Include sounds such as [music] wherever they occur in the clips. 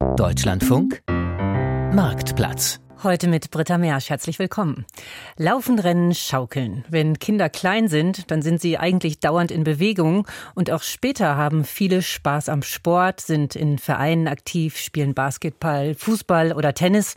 Deutschlandfunk Marktplatz Heute mit Britta Mersch. Herzlich willkommen. Laufen, Rennen, Schaukeln. Wenn Kinder klein sind, dann sind sie eigentlich dauernd in Bewegung und auch später haben viele Spaß am Sport, sind in Vereinen aktiv, spielen Basketball, Fußball oder Tennis.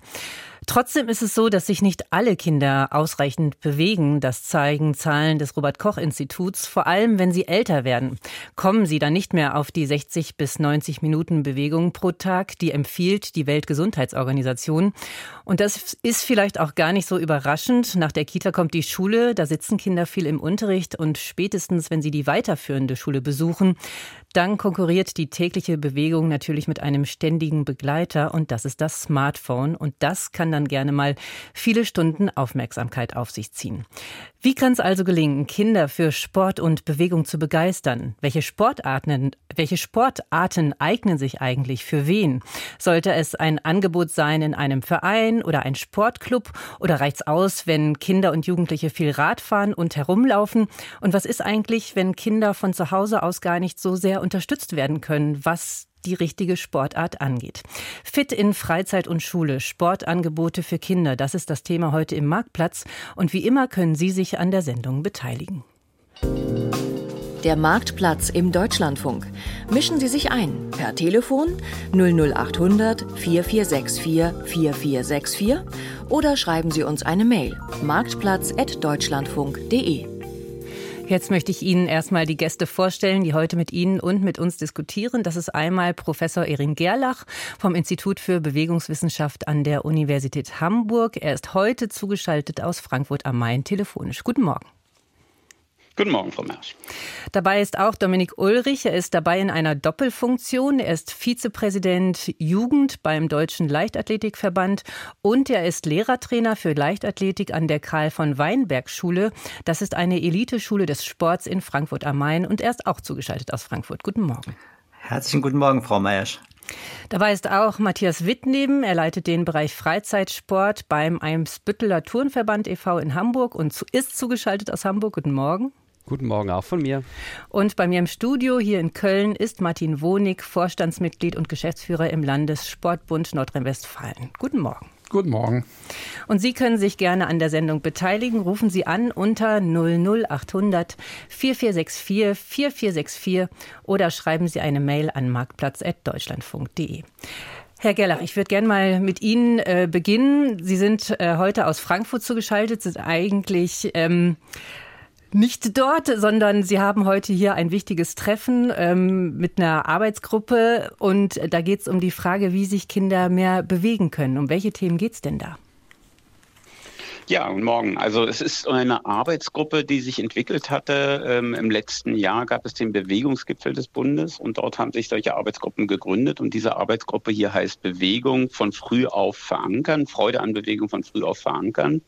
Trotzdem ist es so, dass sich nicht alle Kinder ausreichend bewegen. Das zeigen Zahlen des Robert Koch Instituts. Vor allem, wenn sie älter werden, kommen sie dann nicht mehr auf die 60 bis 90 Minuten Bewegung pro Tag, die empfiehlt die Weltgesundheitsorganisation. Und das ist vielleicht auch gar nicht so überraschend. Nach der Kita kommt die Schule, da sitzen Kinder viel im Unterricht und spätestens, wenn sie die weiterführende Schule besuchen, dann konkurriert die tägliche Bewegung natürlich mit einem ständigen Begleiter und das ist das Smartphone und das kann dann gerne mal viele Stunden Aufmerksamkeit auf sich ziehen. Wie kann es also gelingen, Kinder für Sport und Bewegung zu begeistern? Welche Sportarten, welche Sportarten eignen sich eigentlich für wen? Sollte es ein Angebot sein in einem Verein oder ein Sportclub oder reicht's aus, wenn Kinder und Jugendliche viel Rad fahren und herumlaufen? Und was ist eigentlich, wenn Kinder von zu Hause aus gar nicht so sehr unterstützt werden können, was die richtige Sportart angeht. Fit in Freizeit und Schule, Sportangebote für Kinder, das ist das Thema heute im Marktplatz. Und wie immer können Sie sich an der Sendung beteiligen. Der Marktplatz im Deutschlandfunk. Mischen Sie sich ein per Telefon 00800 4464 4464 oder schreiben Sie uns eine Mail marktplatz.deutschlandfunk.de. Jetzt möchte ich Ihnen erstmal die Gäste vorstellen, die heute mit Ihnen und mit uns diskutieren. Das ist einmal Professor Erin Gerlach vom Institut für Bewegungswissenschaft an der Universität Hamburg. Er ist heute zugeschaltet aus Frankfurt am Main telefonisch. Guten Morgen. Guten Morgen, Frau Mersch. Dabei ist auch Dominik Ulrich. Er ist dabei in einer Doppelfunktion. Er ist Vizepräsident Jugend beim Deutschen Leichtathletikverband und er ist Lehrertrainer für Leichtathletik an der Karl von Weinberg Schule. Das ist eine Eliteschule des Sports in Frankfurt am Main und er ist auch zugeschaltet aus Frankfurt. Guten Morgen. Herzlichen guten Morgen, Frau Mersch. Dabei ist auch Matthias Witt neben. Er leitet den Bereich Freizeitsport beim Eimsbütteler Turnverband e.V. in Hamburg und ist zugeschaltet aus Hamburg. Guten Morgen. Guten Morgen auch von mir. Und bei mir im Studio hier in Köln ist Martin Wonig, Vorstandsmitglied und Geschäftsführer im Landessportbund Nordrhein-Westfalen. Guten Morgen. Guten Morgen. Und Sie können sich gerne an der Sendung beteiligen. Rufen Sie an unter 00800 4464 4464 oder schreiben Sie eine Mail an marktplatz.deutschlandfunk.de. Herr Gerlach, ich würde gerne mal mit Ihnen äh, beginnen. Sie sind äh, heute aus Frankfurt zugeschaltet, sind eigentlich ähm, nicht dort, sondern Sie haben heute hier ein wichtiges Treffen ähm, mit einer Arbeitsgruppe und da geht es um die Frage, wie sich Kinder mehr bewegen können. Um welche Themen geht es denn da? Ja, guten Morgen. Also es ist eine Arbeitsgruppe, die sich entwickelt hatte. Ähm, Im letzten Jahr gab es den Bewegungsgipfel des Bundes und dort haben sich solche Arbeitsgruppen gegründet. Und diese Arbeitsgruppe hier heißt Bewegung von früh auf verankern, Freude an Bewegung von früh auf verankern.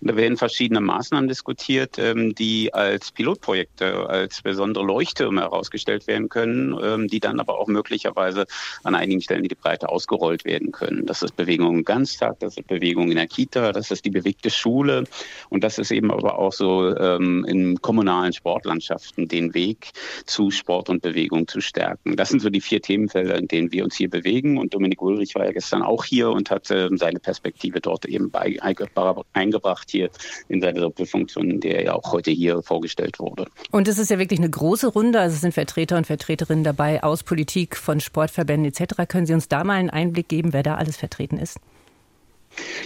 Und da werden verschiedene Maßnahmen diskutiert, ähm, die als Pilotprojekte, als besondere Leuchttürme herausgestellt werden können, ähm, die dann aber auch möglicherweise an einigen Stellen in die Breite ausgerollt werden können. Das ist Bewegung im Ganztag, das ist Bewegung in der Kita, das ist die bewegte Schule. Und das ist eben aber auch so ähm, in kommunalen Sportlandschaften den Weg zu Sport und Bewegung zu stärken. Das sind so die vier Themenfelder, in denen wir uns hier bewegen. Und Dominik Ulrich war ja gestern auch hier und hat ähm, seine Perspektive dort eben bei, eingebracht hier in seine Doppelfunktion, der ja auch heute hier vorgestellt wurde. Und es ist ja wirklich eine große Runde. Also es sind Vertreter und Vertreterinnen dabei aus Politik, von Sportverbänden etc. Können Sie uns da mal einen Einblick geben, wer da alles vertreten ist?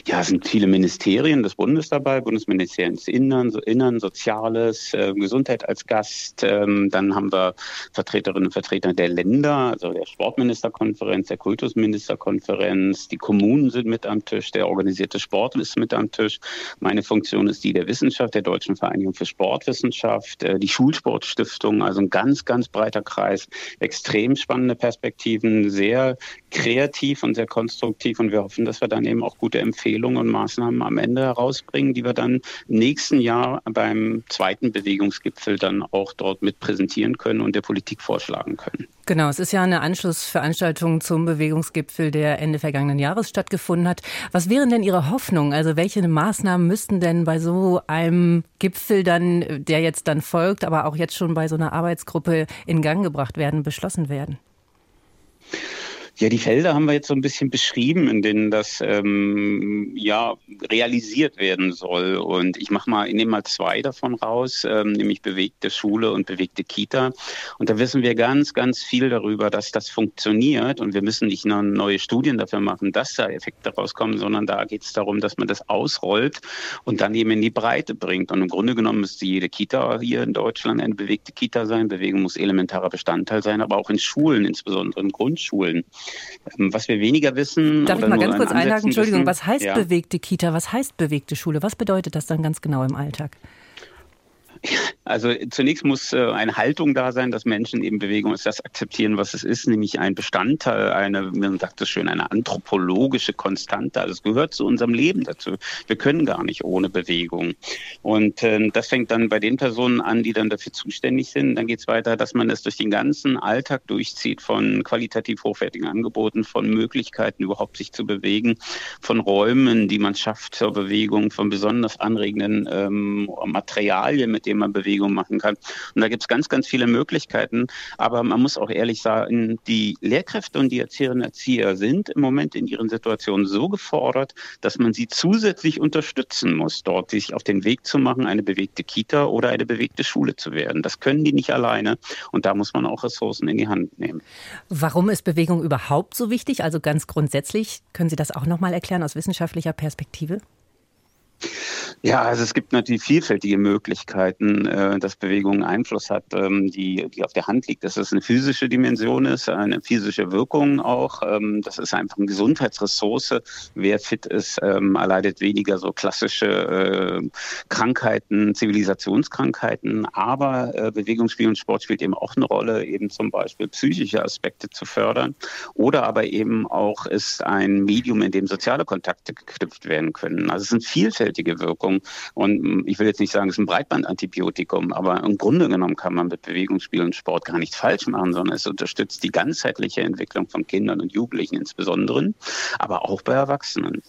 Ja, es sind viele Ministerien des Bundes dabei, Bundesministerium des Innern, Innern Soziales, äh, Gesundheit als Gast. Ähm, dann haben wir Vertreterinnen und Vertreter der Länder, also der Sportministerkonferenz, der Kultusministerkonferenz. Die Kommunen sind mit am Tisch, der organisierte Sport ist mit am Tisch. Meine Funktion ist die der Wissenschaft, der Deutschen Vereinigung für Sportwissenschaft, äh, die Schulsportstiftung, also ein ganz, ganz breiter Kreis. Extrem spannende Perspektiven, sehr kreativ und sehr konstruktiv und wir hoffen, dass wir dann eben auch gute Empfehlungen und Maßnahmen am Ende herausbringen, die wir dann im nächsten Jahr beim zweiten Bewegungsgipfel dann auch dort mit präsentieren können und der Politik vorschlagen können. Genau, es ist ja eine Anschlussveranstaltung zum Bewegungsgipfel, der Ende vergangenen Jahres stattgefunden hat. Was wären denn Ihre Hoffnungen? Also welche Maßnahmen müssten denn bei so einem Gipfel dann, der jetzt dann folgt, aber auch jetzt schon bei so einer Arbeitsgruppe in Gang gebracht werden, beschlossen werden? Ja, die Felder haben wir jetzt so ein bisschen beschrieben, in denen das ähm, ja realisiert werden soll. Und ich mache mal, ich nehme mal zwei davon raus, ähm, nämlich bewegte Schule und bewegte Kita. Und da wissen wir ganz, ganz viel darüber, dass das funktioniert. Und wir müssen nicht nur neue Studien dafür machen, dass da Effekte rauskommen, sondern da geht es darum, dass man das ausrollt und dann eben in die Breite bringt. Und im Grunde genommen müsste jede Kita hier in Deutschland eine bewegte Kita sein. Bewegung muss elementarer Bestandteil sein, aber auch in Schulen, insbesondere in Grundschulen. Ähm, was wir weniger wissen. Darf ich mal ganz kurz einhaken? Entschuldigung, was heißt ja. bewegte Kita? Was heißt bewegte Schule? Was bedeutet das dann ganz genau im Alltag? Also zunächst muss äh, eine Haltung da sein, dass Menschen eben Bewegung ist, das akzeptieren, was es ist, nämlich ein Bestandteil, eine, man sagt es schön, eine anthropologische Konstante. Also es gehört zu unserem Leben dazu. Wir können gar nicht ohne Bewegung. Und äh, das fängt dann bei den Personen an, die dann dafür zuständig sind. Dann geht es weiter, dass man es durch den ganzen Alltag durchzieht, von qualitativ hochwertigen Angeboten, von Möglichkeiten überhaupt sich zu bewegen, von Räumen, die man schafft zur Bewegung, von besonders anregenden ähm, Materialien, mit denen man Bewegung machen kann. Und da gibt es ganz, ganz viele Möglichkeiten. Aber man muss auch ehrlich sagen, die Lehrkräfte und die Erzieherinnen und Erzieher sind im Moment in ihren Situationen so gefordert, dass man sie zusätzlich unterstützen muss, dort sich auf den Weg zu machen, eine bewegte Kita oder eine bewegte Schule zu werden. Das können die nicht alleine. Und da muss man auch Ressourcen in die Hand nehmen. Warum ist Bewegung überhaupt so wichtig? Also ganz grundsätzlich, können Sie das auch noch mal erklären aus wissenschaftlicher Perspektive? Ja, also es gibt natürlich vielfältige Möglichkeiten, äh, dass Bewegung Einfluss hat, ähm, die, die auf der Hand liegt. Dass es eine physische Dimension ist, eine physische Wirkung auch. Ähm, das ist einfach eine Gesundheitsressource. Wer fit ist, ähm, erleidet weniger so klassische äh, Krankheiten, Zivilisationskrankheiten. Aber äh, Bewegungsspiel und Sport spielt eben auch eine Rolle, eben zum Beispiel psychische Aspekte zu fördern. Oder aber eben auch ist ein Medium, in dem soziale Kontakte geknüpft werden können. Also es sind vielfältige Wirkungen. Wirkung. Und hm, ich will jetzt nicht sagen, es ist ein Breitbandantibiotikum, aber im Grunde genommen kann man mit Bewegungsspiel und Sport gar nichts falsch machen, sondern es unterstützt die ganzheitliche Entwicklung von Kindern und Jugendlichen insbesondere, aber auch bei Erwachsenen.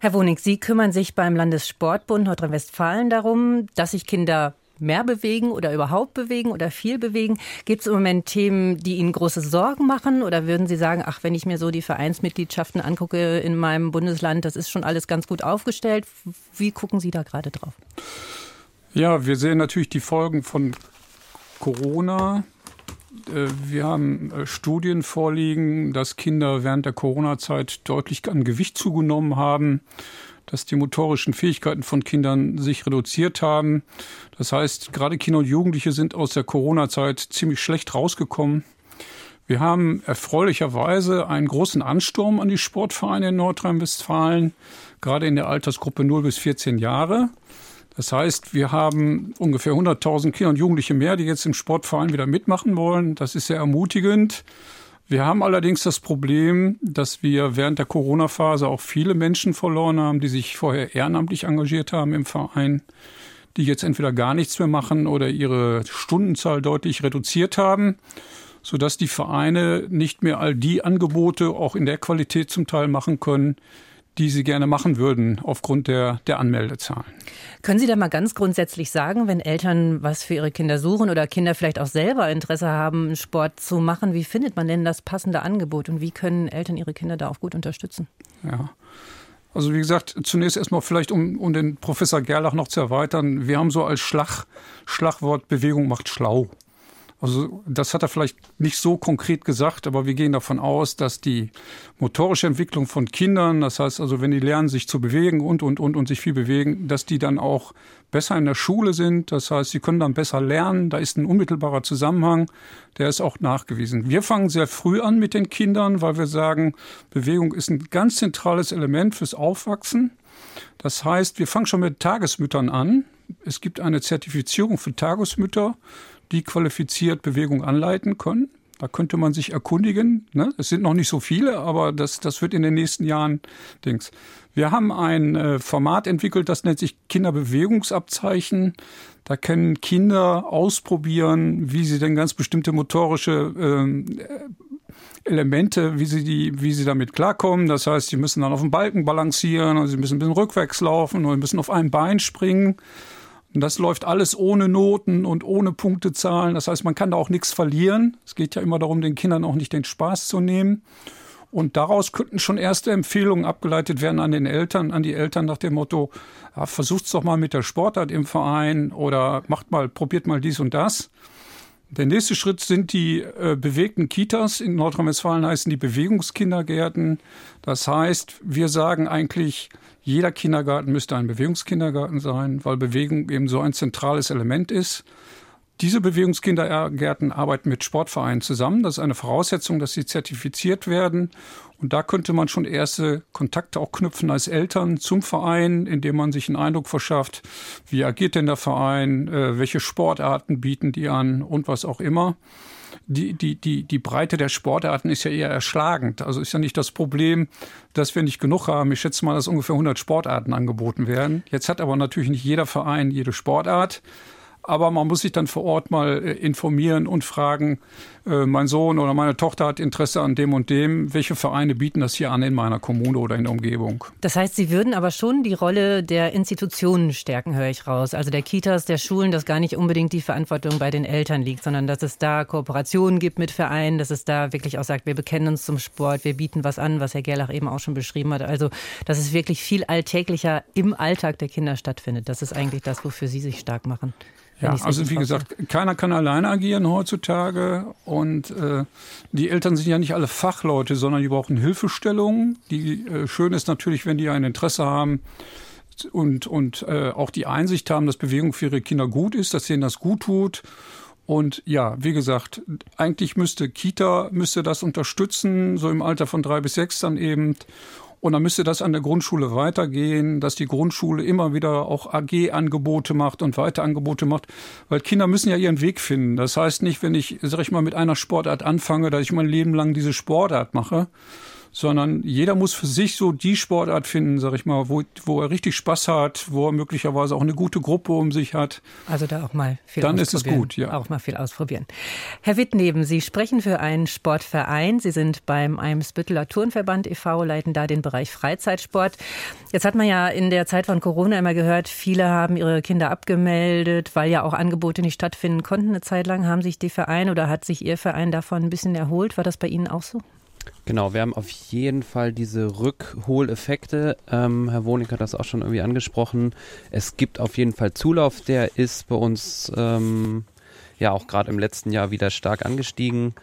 Herr Wonig, Sie kümmern sich beim Landessportbund Nordrhein-Westfalen darum, dass sich Kinder mehr bewegen oder überhaupt bewegen oder viel bewegen? Gibt es im Moment Themen, die Ihnen große Sorgen machen? Oder würden Sie sagen, ach, wenn ich mir so die Vereinsmitgliedschaften angucke in meinem Bundesland, das ist schon alles ganz gut aufgestellt? Wie gucken Sie da gerade drauf? Ja, wir sehen natürlich die Folgen von Corona. Äh, wir haben äh, Studien vorliegen, dass Kinder während der Corona-Zeit deutlich an Gewicht zugenommen haben dass die motorischen Fähigkeiten von Kindern sich reduziert haben. Das heißt, gerade Kinder und Jugendliche sind aus der Corona-Zeit ziemlich schlecht rausgekommen. Wir haben erfreulicherweise einen großen Ansturm an die Sportvereine in Nordrhein-Westfalen, gerade in der Altersgruppe 0 bis 14 Jahre. Das heißt, wir haben ungefähr 100.000 Kinder und Jugendliche mehr, die jetzt im Sportverein wieder mitmachen wollen. Das ist sehr ermutigend. Wir haben allerdings das Problem, dass wir während der Corona-Phase auch viele Menschen verloren haben, die sich vorher ehrenamtlich engagiert haben im Verein, die jetzt entweder gar nichts mehr machen oder ihre Stundenzahl deutlich reduziert haben, sodass die Vereine nicht mehr all die Angebote auch in der Qualität zum Teil machen können, die Sie gerne machen würden aufgrund der, der Anmeldezahlen. Können Sie da mal ganz grundsätzlich sagen, wenn Eltern was für ihre Kinder suchen oder Kinder vielleicht auch selber Interesse haben, Sport zu machen, wie findet man denn das passende Angebot und wie können Eltern ihre Kinder da auch gut unterstützen? Ja. Also wie gesagt, zunächst erstmal vielleicht, um, um den Professor Gerlach noch zu erweitern, wir haben so als Schlag, Schlagwort Bewegung macht schlau. Also das hat er vielleicht nicht so konkret gesagt, aber wir gehen davon aus, dass die motorische Entwicklung von Kindern, das heißt also, wenn die lernen, sich zu bewegen und, und, und, und sich viel bewegen, dass die dann auch besser in der Schule sind. Das heißt, sie können dann besser lernen. Da ist ein unmittelbarer Zusammenhang, der ist auch nachgewiesen. Wir fangen sehr früh an mit den Kindern, weil wir sagen, Bewegung ist ein ganz zentrales Element fürs Aufwachsen. Das heißt, wir fangen schon mit Tagesmüttern an. Es gibt eine Zertifizierung für Tagesmütter die qualifiziert Bewegung anleiten können. Da könnte man sich erkundigen. Ne? Es sind noch nicht so viele, aber das, das wird in den nächsten Jahren Dings. Wir haben ein äh, Format entwickelt, das nennt sich Kinderbewegungsabzeichen. Da können Kinder ausprobieren, wie sie denn ganz bestimmte motorische äh, Elemente, wie sie die, wie sie damit klarkommen. Das heißt, sie müssen dann auf dem Balken balancieren, oder sie müssen ein bisschen rückwärts laufen oder müssen auf einem Bein springen. Und das läuft alles ohne Noten und ohne Punktezahlen. Das heißt, man kann da auch nichts verlieren. Es geht ja immer darum, den Kindern auch nicht den Spaß zu nehmen. Und daraus könnten schon erste Empfehlungen abgeleitet werden an den Eltern, an die Eltern nach dem Motto, ja, versucht's doch mal mit der Sportart im Verein oder macht mal, probiert mal dies und das. Der nächste Schritt sind die äh, bewegten Kitas. In Nordrhein-Westfalen heißen die Bewegungskindergärten. Das heißt, wir sagen eigentlich, jeder Kindergarten müsste ein Bewegungskindergarten sein, weil Bewegung eben so ein zentrales Element ist. Diese Bewegungskindergärten arbeiten mit Sportvereinen zusammen. Das ist eine Voraussetzung, dass sie zertifiziert werden. Und da könnte man schon erste Kontakte auch knüpfen als Eltern zum Verein, indem man sich einen Eindruck verschafft, wie agiert denn der Verein, äh, welche Sportarten bieten die an und was auch immer. Die, die, die, die Breite der Sportarten ist ja eher erschlagend. Also ist ja nicht das Problem, dass wir nicht genug haben. Ich schätze mal, dass ungefähr 100 Sportarten angeboten werden. Jetzt hat aber natürlich nicht jeder Verein jede Sportart. Aber man muss sich dann vor Ort mal äh, informieren und fragen, äh, mein Sohn oder meine Tochter hat Interesse an dem und dem. Welche Vereine bieten das hier an in meiner Kommune oder in der Umgebung? Das heißt, Sie würden aber schon die Rolle der Institutionen stärken, höre ich raus. Also der Kitas, der Schulen, dass gar nicht unbedingt die Verantwortung bei den Eltern liegt, sondern dass es da Kooperationen gibt mit Vereinen, dass es da wirklich auch sagt, wir bekennen uns zum Sport, wir bieten was an, was Herr Gerlach eben auch schon beschrieben hat. Also, dass es wirklich viel alltäglicher im Alltag der Kinder stattfindet. Das ist eigentlich das, wofür Sie sich stark machen. Ja, also wie gesagt, keiner kann alleine agieren heutzutage und äh, die Eltern sind ja nicht alle Fachleute, sondern die brauchen Hilfestellungen. Die äh, schön ist natürlich, wenn die ein Interesse haben und und äh, auch die Einsicht haben, dass Bewegung für ihre Kinder gut ist, dass denen das gut tut. Und ja, wie gesagt, eigentlich müsste Kita müsste das unterstützen, so im Alter von drei bis sechs dann eben. Und dann müsste das an der Grundschule weitergehen, dass die Grundschule immer wieder auch AG-Angebote macht und Weiterangebote macht, weil Kinder müssen ja ihren Weg finden. Das heißt nicht, wenn ich, sag ich mal, mit einer Sportart anfange, dass ich mein Leben lang diese Sportart mache, sondern jeder muss für sich so die Sportart finden, sag ich mal, wo, wo er richtig Spaß hat, wo er möglicherweise auch eine gute Gruppe um sich hat. Also da auch mal viel Dann ist es gut, ja. Auch mal viel ausprobieren. Herr Wittneben, Sie sprechen für einen Sportverein. Sie sind beim Eimsbütteler Turnverband e.V., leiten da den Bereich Freizeitsport. Jetzt hat man ja in der Zeit von Corona immer gehört, viele haben ihre Kinder abgemeldet, weil ja auch Angebote nicht stattfinden konnten. Eine Zeit lang haben sich die Vereine oder hat sich Ihr Verein davon ein bisschen erholt. War das bei Ihnen auch so? Genau, wir haben auf jeden Fall diese Rückholeffekte. Ähm, Herr Wonig hat das auch schon irgendwie angesprochen. Es gibt auf jeden Fall Zulauf, der ist bei uns ähm, ja auch gerade im letzten Jahr wieder stark angestiegen.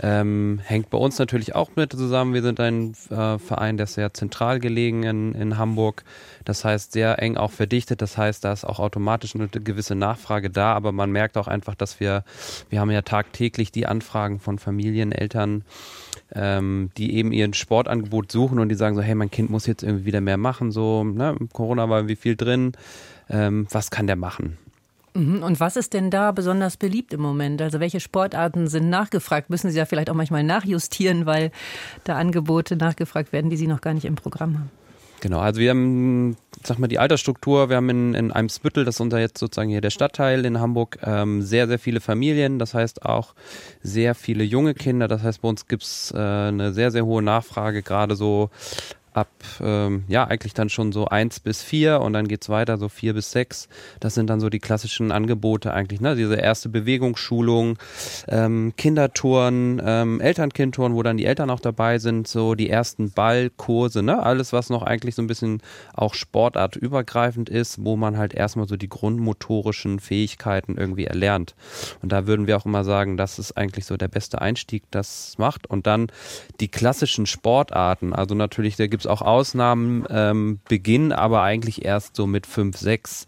Ähm, hängt bei uns natürlich auch mit zusammen. Wir sind ein äh, Verein, der ist sehr zentral gelegen in, in Hamburg. Das heißt, sehr eng auch verdichtet. Das heißt, da ist auch automatisch eine gewisse Nachfrage da. Aber man merkt auch einfach, dass wir, wir haben ja tagtäglich die Anfragen von Familien, Eltern, ähm, die eben ihren Sportangebot suchen und die sagen so, hey, mein Kind muss jetzt irgendwie wieder mehr machen. So, ne, Corona war irgendwie viel drin. Ähm, was kann der machen? Mhm. Und was ist denn da besonders beliebt im Moment? Also welche Sportarten sind nachgefragt? Müssen Sie ja vielleicht auch manchmal nachjustieren, weil da Angebote nachgefragt werden, die Sie noch gar nicht im Programm haben? Genau, also wir haben, sag mal, die Altersstruktur, wir haben in, in Eimsbüttel, das ist unser jetzt sozusagen hier der Stadtteil in Hamburg, ähm, sehr, sehr viele Familien, das heißt auch sehr viele junge Kinder, das heißt bei uns gibt's äh, eine sehr, sehr hohe Nachfrage, gerade so ab, ähm, ja, eigentlich dann schon so eins bis vier und dann geht's weiter, so vier bis sechs. Das sind dann so die klassischen Angebote eigentlich, ne? Diese erste Bewegungsschulung, ähm, Kindertouren, ähm, Elternkindtouren, wo dann die Eltern auch dabei sind, so die ersten Ballkurse, ne? Alles, was noch eigentlich so ein bisschen auch sportartübergreifend ist, wo man halt erstmal so die grundmotorischen Fähigkeiten irgendwie erlernt. Und da würden wir auch immer sagen, das ist eigentlich so der beste Einstieg, das macht. Und dann die klassischen Sportarten, also natürlich, da gibt es auch Ausnahmen, ähm, beginnen aber eigentlich erst so mit 5, 6.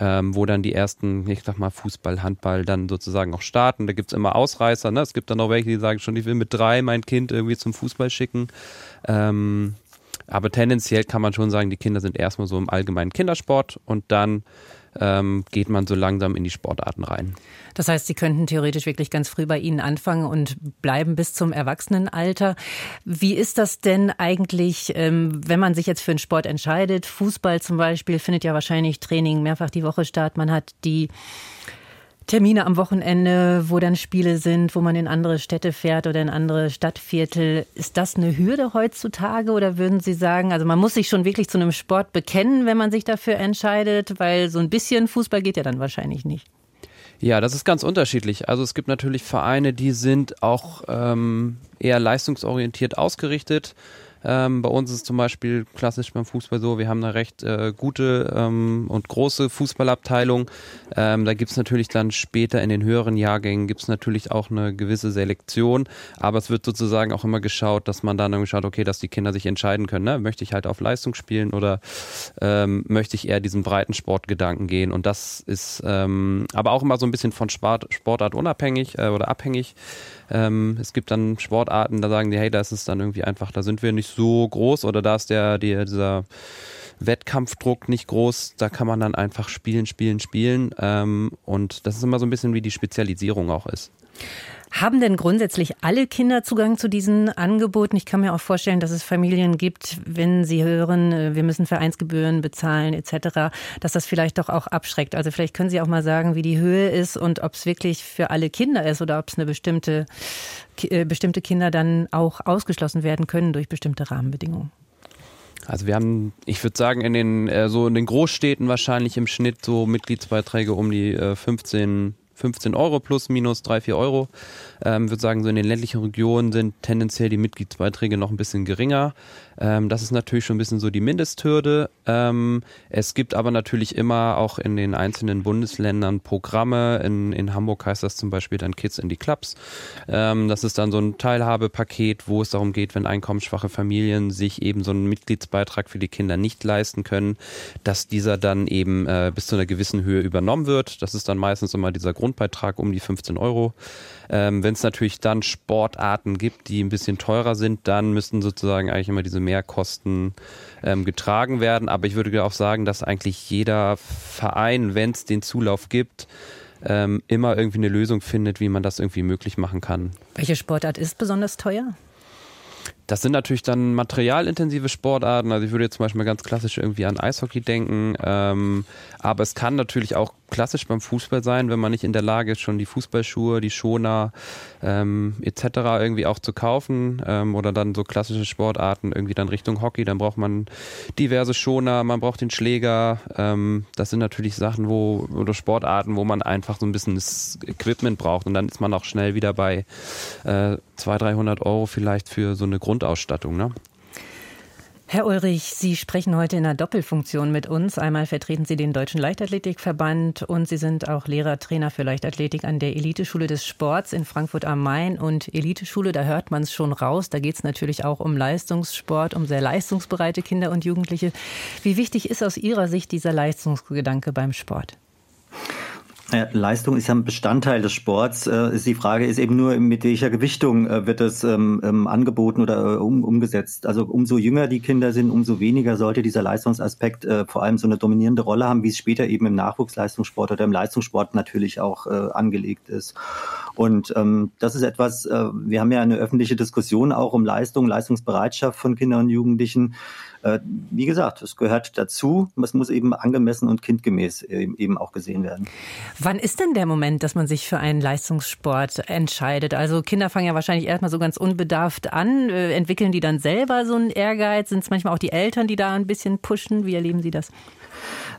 Ähm, wo dann die ersten, ich sag mal, Fußball, Handball dann sozusagen auch starten. Da gibt es immer Ausreißer. Ne? Es gibt dann auch welche, die sagen schon, ich will mit drei mein Kind irgendwie zum Fußball schicken. Ähm, aber tendenziell kann man schon sagen, die Kinder sind erstmal so im allgemeinen Kindersport und dann ähm, geht man so langsam in die Sportarten rein. Das heißt, Sie könnten theoretisch wirklich ganz früh bei Ihnen anfangen und bleiben bis zum Erwachsenenalter. Wie ist das denn eigentlich, ähm, wenn man sich jetzt für einen Sport entscheidet? Fußball zum Beispiel findet ja wahrscheinlich Training mehrfach die Woche statt. Man hat die Termine am Wochenende, wo dann Spiele sind, wo man in andere Städte fährt oder in andere Stadtviertel. Ist das eine Hürde heutzutage oder würden Sie sagen, also man muss sich schon wirklich zu einem Sport bekennen, wenn man sich dafür entscheidet, weil so ein bisschen Fußball geht ja dann wahrscheinlich nicht? Ja, das ist ganz unterschiedlich. Also es gibt natürlich Vereine, die sind auch ähm, eher leistungsorientiert ausgerichtet. Ähm, bei uns ist es zum Beispiel klassisch beim Fußball so, wir haben eine recht äh, gute ähm, und große Fußballabteilung. Ähm, da gibt's natürlich dann später in den höheren Jahrgängen gibt's natürlich auch eine gewisse Selektion, aber es wird sozusagen auch immer geschaut, dass man dann schaut, okay, dass die Kinder sich entscheiden können, ne? möchte ich halt auf Leistung spielen oder ähm, möchte ich eher diesen breiten Sportgedanken gehen und das ist ähm, aber auch immer so ein bisschen von Sport, Sportart unabhängig äh, oder abhängig. Ähm, es gibt dann Sportarten, da sagen die, hey, da ist es dann irgendwie einfach, da sind wir nicht so groß oder da ist der, der dieser Wettkampfdruck nicht groß, da kann man dann einfach spielen, spielen, spielen. Ähm, und das ist immer so ein bisschen wie die Spezialisierung auch ist. Haben denn grundsätzlich alle Kinder Zugang zu diesen Angeboten? Ich kann mir auch vorstellen, dass es Familien gibt, wenn sie hören, äh, wir müssen Vereinsgebühren bezahlen etc., dass das vielleicht doch auch abschreckt. Also vielleicht können Sie auch mal sagen, wie die Höhe ist und ob es wirklich für alle Kinder ist oder ob es eine bestimmte, äh, bestimmte Kinder dann auch ausgeschlossen werden können durch bestimmte Rahmenbedingungen. Also wir haben, ich würde sagen, in den äh, so in den Großstädten wahrscheinlich im Schnitt so Mitgliedsbeiträge um die 15 15 Euro plus minus 3, 4 Euro. Ähm, würde sagen, so in den ländlichen Regionen sind tendenziell die Mitgliedsbeiträge noch ein bisschen geringer. Ähm, das ist natürlich schon ein bisschen so die Mindesthürde. Ähm, es gibt aber natürlich immer auch in den einzelnen Bundesländern Programme. In, in Hamburg heißt das zum Beispiel dann Kids in die Clubs. Ähm, das ist dann so ein Teilhabepaket, wo es darum geht, wenn einkommensschwache Familien sich eben so einen Mitgliedsbeitrag für die Kinder nicht leisten können, dass dieser dann eben äh, bis zu einer gewissen Höhe übernommen wird. Das ist dann meistens immer dieser Grundbeitrag um die 15 Euro. Ähm, Wenn es natürlich dann Sportarten gibt, die ein bisschen teurer sind, dann müssten sozusagen eigentlich immer diese Mehrkosten ähm, getragen werden. Aber ich würde auch sagen, dass eigentlich jeder Verein, wenn es den Zulauf gibt, ähm, immer irgendwie eine Lösung findet, wie man das irgendwie möglich machen kann. Welche Sportart ist besonders teuer? Das sind natürlich dann materialintensive Sportarten. Also ich würde jetzt zum Beispiel ganz klassisch irgendwie an Eishockey denken. Ähm, aber es kann natürlich auch klassisch beim Fußball sein, wenn man nicht in der Lage ist, schon die Fußballschuhe, die Schoner ähm, etc. irgendwie auch zu kaufen ähm, oder dann so klassische Sportarten irgendwie dann Richtung Hockey, dann braucht man diverse Schoner, man braucht den Schläger. Ähm, das sind natürlich Sachen, wo oder Sportarten, wo man einfach so ein bisschen das Equipment braucht und dann ist man auch schnell wieder bei äh, 200, 300 Euro vielleicht für so eine Grundausstattung. Ne? Herr Ulrich, Sie sprechen heute in einer Doppelfunktion mit uns. Einmal vertreten Sie den Deutschen Leichtathletikverband und Sie sind auch Lehrer, Trainer für Leichtathletik an der Eliteschule des Sports in Frankfurt am Main. Und Eliteschule, da hört man es schon raus. Da geht es natürlich auch um Leistungssport, um sehr leistungsbereite Kinder und Jugendliche. Wie wichtig ist aus Ihrer Sicht dieser Leistungsgedanke beim Sport? Leistung ist ja ein Bestandteil des Sports. Äh, die Frage ist eben nur, mit welcher Gewichtung äh, wird das ähm, ähm, angeboten oder äh, um, umgesetzt. Also umso jünger die Kinder sind, umso weniger sollte dieser Leistungsaspekt vor allem so eine dominierende Rolle haben, wie es später eben im Nachwuchsleistungssport oder im Leistungssport natürlich auch angelegt ist. Und ähm, das ist etwas, wir haben ja eine öffentliche Diskussion auch um Leistung, Leistungsbereitschaft von Kindern und Jugendlichen. Äh, wie gesagt, es gehört dazu. Es muss eben angemessen und kindgemäß eben auch gesehen werden. Wann ist denn der Moment, dass man sich für einen Leistungssport entscheidet? Also Kinder fangen ja wahrscheinlich erstmal so ganz unbedarft an. Äh, entwickeln die dann selber so einen Ehrgeiz? Sind es manchmal auch die Eltern, die da ein bisschen pushen? Wie erleben Sie das?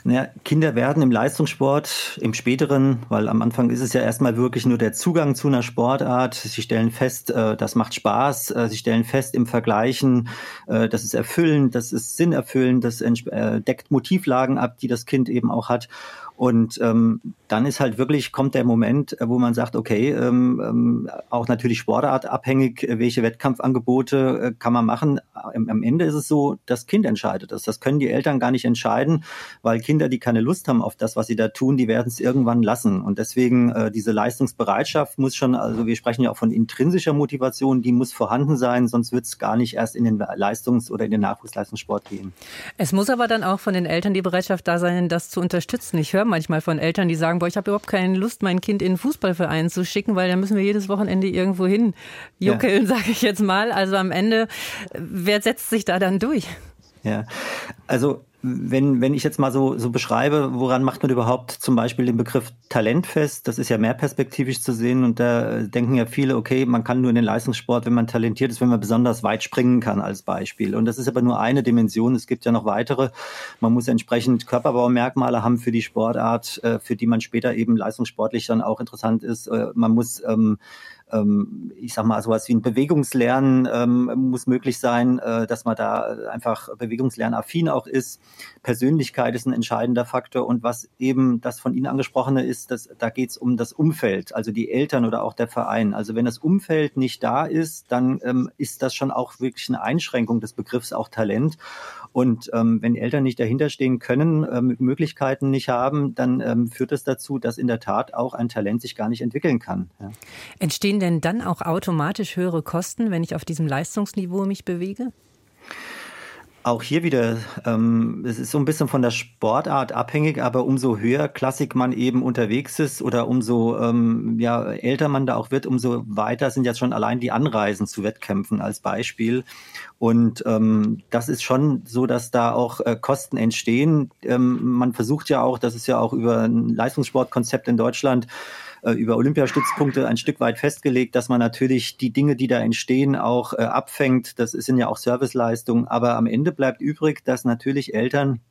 Naja, Kinder werden im Leistungssport im späteren, weil am Anfang ist es ja erstmal wirklich nur der Zugang zu einer Sportart. Sie stellen fest, äh, das macht Spaß. Äh, sie stellen fest im Vergleichen, äh, das ist erfüllend, das ist sinnerfüllend, das deckt Motivlagen ab, die das Kind eben auch hat. Und ähm, dann ist halt wirklich, kommt der Moment, äh, wo man sagt, okay, ähm, ähm, auch natürlich sportartabhängig, äh, welche Wettkampfangebote äh, kann man machen. Am, am Ende ist es so, das Kind entscheidet das. Das können die Eltern gar nicht entscheiden, weil Kinder, die keine Lust haben auf das, was sie da tun, die werden es irgendwann lassen. Und deswegen äh, diese Leistungsbereitschaft muss schon, also wir sprechen ja auch von intrinsischer Motivation, die muss vorhanden sein, sonst wird es gar nicht erst in den Leistungs- oder in den Nachwuchsleistungssport gehen. Es muss aber dann auch von den Eltern die Bereitschaft da sein, das zu unterstützen. Ich höre manchmal von Eltern, die sagen, boah, ich habe überhaupt keine Lust, mein Kind in einen Fußballverein zu schicken, weil dann müssen wir jedes Wochenende irgendwo hin juckeln, [laughs] ja. sage ich jetzt mal. Also am Ende, wer setzt sich da dann durch? Ja, also wenn, wenn ich jetzt mal so, so beschreibe, woran macht man überhaupt zum Beispiel den Begriff Talent fest? Das ist ja mehr perspektivisch zu sehen und da denken ja viele, okay, man kann nur in den Leistungssport, wenn man talentiert ist, wenn man besonders weit springen kann als Beispiel. Und das ist aber nur eine Dimension. Es gibt ja noch weitere. Man muss entsprechend Körperbaumerkmale haben für die Sportart, äh, für die man später eben leistungssportlich dann auch interessant ist. Äh, man muss ähm, ähm, ich sag mal, sowas wie ein Bewegungslernen ähm, muss möglich sein, äh, dass man da einfach bewegungslernaffin auch ist. Persönlichkeit ist ein entscheidender Faktor und was eben das von Ihnen angesprochene ist, dass, da geht es um das Umfeld, also die Eltern oder auch der Verein. Also wenn das Umfeld nicht da ist, dann ähm, ist das schon auch wirklich eine Einschränkung des Begriffs auch Talent. Und ähm, wenn Eltern nicht dahinter stehen können, ähm, Möglichkeiten nicht haben, dann ähm, führt das dazu, dass in der Tat auch ein Talent sich gar nicht entwickeln kann. Ja. Entstehen denn dann auch automatisch höhere Kosten, wenn ich auf diesem Leistungsniveau mich bewege? Auch hier wieder, ähm, es ist so ein bisschen von der Sportart abhängig, aber umso höher Klassik man eben unterwegs ist oder umso ähm, ja, älter man da auch wird, umso weiter sind jetzt schon allein die Anreisen zu Wettkämpfen als Beispiel. Und ähm, das ist schon so, dass da auch äh, Kosten entstehen. Ähm, man versucht ja auch, das ist ja auch über ein Leistungssportkonzept in Deutschland, äh, über Olympiastützpunkte ein Stück weit festgelegt, dass man natürlich die Dinge, die da entstehen, auch äh, abfängt. Das sind ja auch Serviceleistungen. Aber am Ende bleibt übrig, dass natürlich Eltern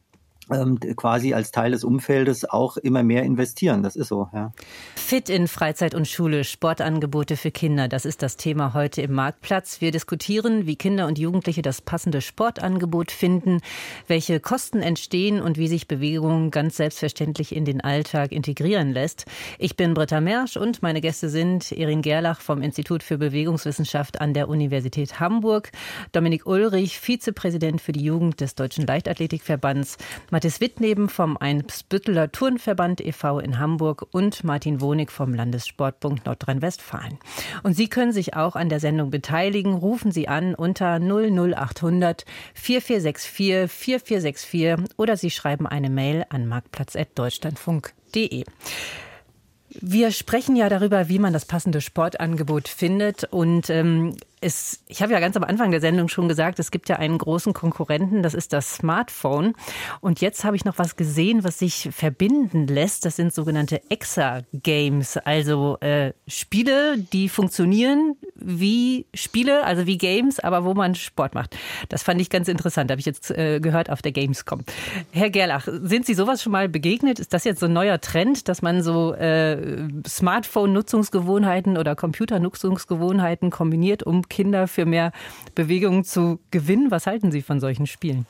ähm, quasi als Teil des Umfeldes auch immer mehr investieren. Das ist so, ja. Fit in Freizeit und Schule, Sportangebote für Kinder, das ist das Thema heute im Marktplatz. Wir diskutieren, wie Kinder und Jugendliche das passende Sportangebot finden, welche Kosten entstehen und wie sich Bewegung ganz selbstverständlich in den Alltag integrieren lässt. Ich bin Britta Mersch und meine Gäste sind Erin Gerlach vom Institut für Bewegungswissenschaft an der Universität Hamburg, Dominik Ulrich, Vizepräsident für die Jugend des Deutschen Leichtathletikverbands, Mathis Wittneben vom Einsbütteler Turnverband e.V. in Hamburg und Martin Wonig vom Landessportbund Nordrhein-Westfalen. Und Sie können sich auch an der Sendung beteiligen. Rufen Sie an unter 00800 4464 4464 oder Sie schreiben eine Mail an marktplatz.deutschlandfunk.de. Wir sprechen ja darüber, wie man das passende Sportangebot findet. Und ähm, es, ich habe ja ganz am Anfang der Sendung schon gesagt, es gibt ja einen großen Konkurrenten, das ist das Smartphone. Und jetzt habe ich noch was gesehen, was sich verbinden lässt. Das sind sogenannte Exa-Games, also äh, Spiele, die funktionieren wie Spiele, also wie Games, aber wo man Sport macht. Das fand ich ganz interessant, habe ich jetzt äh, gehört auf der Gamescom. Herr Gerlach, sind Sie sowas schon mal begegnet? Ist das jetzt so ein neuer Trend, dass man so äh, Smartphone-Nutzungsgewohnheiten oder Computer-Nutzungsgewohnheiten kombiniert, um Kinder für mehr Bewegung zu gewinnen. Was halten Sie von solchen Spielen?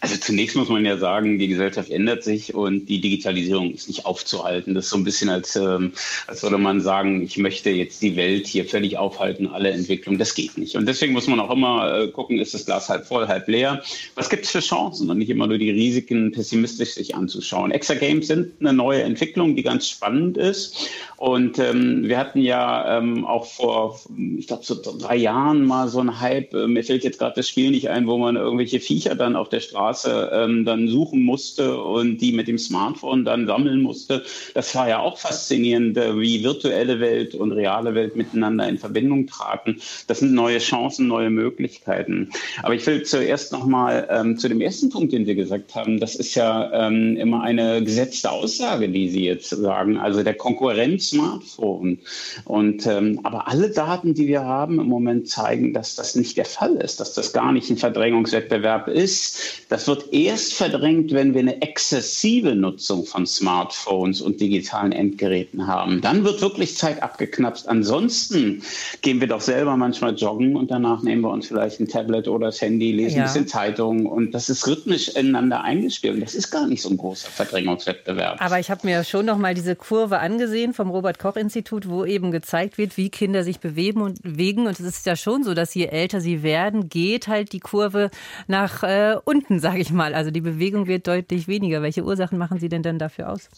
Also zunächst muss man ja sagen, die Gesellschaft ändert sich und die Digitalisierung ist nicht aufzuhalten. Das ist so ein bisschen, als, ähm, als würde man sagen, ich möchte jetzt die Welt hier völlig aufhalten, alle Entwicklungen. Das geht nicht. Und deswegen muss man auch immer äh, gucken, ist das Glas halb voll, halb leer. Was gibt es für Chancen und nicht immer nur die Risiken pessimistisch sich anzuschauen. Extra-Games sind eine neue Entwicklung, die ganz spannend ist. Und ähm, wir hatten ja ähm, auch vor, ich glaube, so drei Jahren mal so ein Hype, äh, mir fällt jetzt gerade das Spiel nicht ein, wo man irgendwelche Viecher dann auf der Straße ähm, dann suchen musste und die mit dem Smartphone dann sammeln musste. Das war ja auch faszinierend, äh, wie virtuelle Welt und reale Welt miteinander in Verbindung traten. Das sind neue Chancen, neue Möglichkeiten. Aber ich will zuerst nochmal ähm, zu dem ersten Punkt, den Sie gesagt haben. Das ist ja ähm, immer eine gesetzte Aussage, die Sie jetzt sagen. Also der Konkurrenz Smartphone. Und, ähm, aber alle Daten, die wir haben im Moment zeigen, dass das nicht der Fall ist, dass das gar nicht ein Verdrängungswettbewerb ist. Das wird erst verdrängt, wenn wir eine exzessive Nutzung von Smartphones und digitalen Endgeräten haben. Dann wird wirklich Zeit abgeknapst. Ansonsten gehen wir doch selber manchmal joggen und danach nehmen wir uns vielleicht ein Tablet oder das Handy, lesen ja. ein bisschen Zeitungen und das ist rhythmisch ineinander eingespielt. Das ist gar nicht so ein großer Verdrängungswettbewerb. Aber ich habe mir schon noch mal diese Kurve angesehen vom Robert-Koch-Institut, wo eben gezeigt wird, wie Kinder sich bewegen und bewegen. Und es ist ja schon so, dass je älter sie werden, geht halt die Kurve nach äh, unten, sage ich mal. Also die Bewegung wird deutlich weniger. Welche Ursachen machen Sie denn dann dafür aus?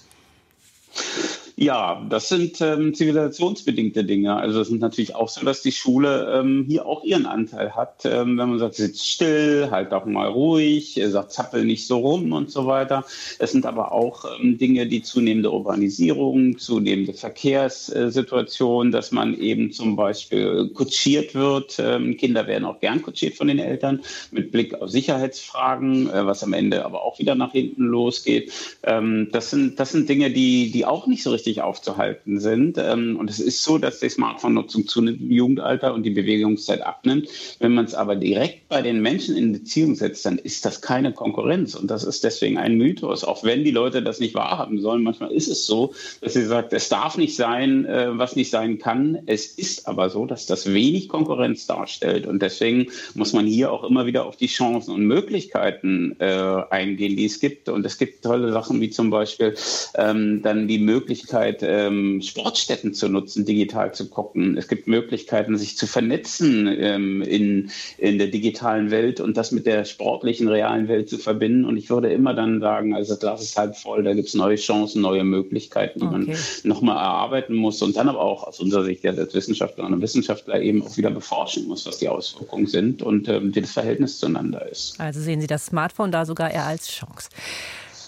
Ja, das sind ähm, zivilisationsbedingte Dinge. Also es ist natürlich auch so, dass die Schule ähm, hier auch ihren Anteil hat. Ähm, wenn man sagt, sitzt still, halt auch mal ruhig, sagt, zappel nicht so rum und so weiter. Es sind aber auch ähm, Dinge, die zunehmende Urbanisierung, zunehmende Verkehrssituation, dass man eben zum Beispiel kutschiert wird. Ähm, Kinder werden auch gern kutschiert von den Eltern mit Blick auf Sicherheitsfragen, äh, was am Ende aber auch wieder nach hinten losgeht. Ähm, das, sind, das sind Dinge, die, die auch nicht so richtig richtig aufzuhalten sind. Ähm, und es ist so, dass die Smartphone-Nutzung zunimmt im Jugendalter und die Bewegungszeit abnimmt. Wenn man es aber direkt bei den Menschen in Beziehung setzt, dann ist das keine Konkurrenz. Und das ist deswegen ein Mythos, auch wenn die Leute das nicht wahrhaben sollen. Manchmal ist es so, dass sie sagt, es darf nicht sein, äh, was nicht sein kann. Es ist aber so, dass das wenig Konkurrenz darstellt. Und deswegen muss man hier auch immer wieder auf die Chancen und Möglichkeiten äh, eingehen, die es gibt. Und es gibt tolle Sachen wie zum Beispiel ähm, dann die Möglichkeit, Möglichkeit, ähm, Sportstätten zu nutzen, digital zu gucken. Es gibt Möglichkeiten, sich zu vernetzen ähm, in, in der digitalen Welt und das mit der sportlichen, realen Welt zu verbinden. Und ich würde immer dann sagen, also das Glas ist halb voll, da gibt es neue Chancen, neue Möglichkeiten, die okay. man nochmal erarbeiten muss und dann aber auch aus unserer Sicht ja, als Wissenschaftler und Wissenschaftler eben auch wieder beforschen muss, was die Auswirkungen sind und ähm, wie das Verhältnis zueinander ist. Also sehen Sie das Smartphone da sogar eher als Chance.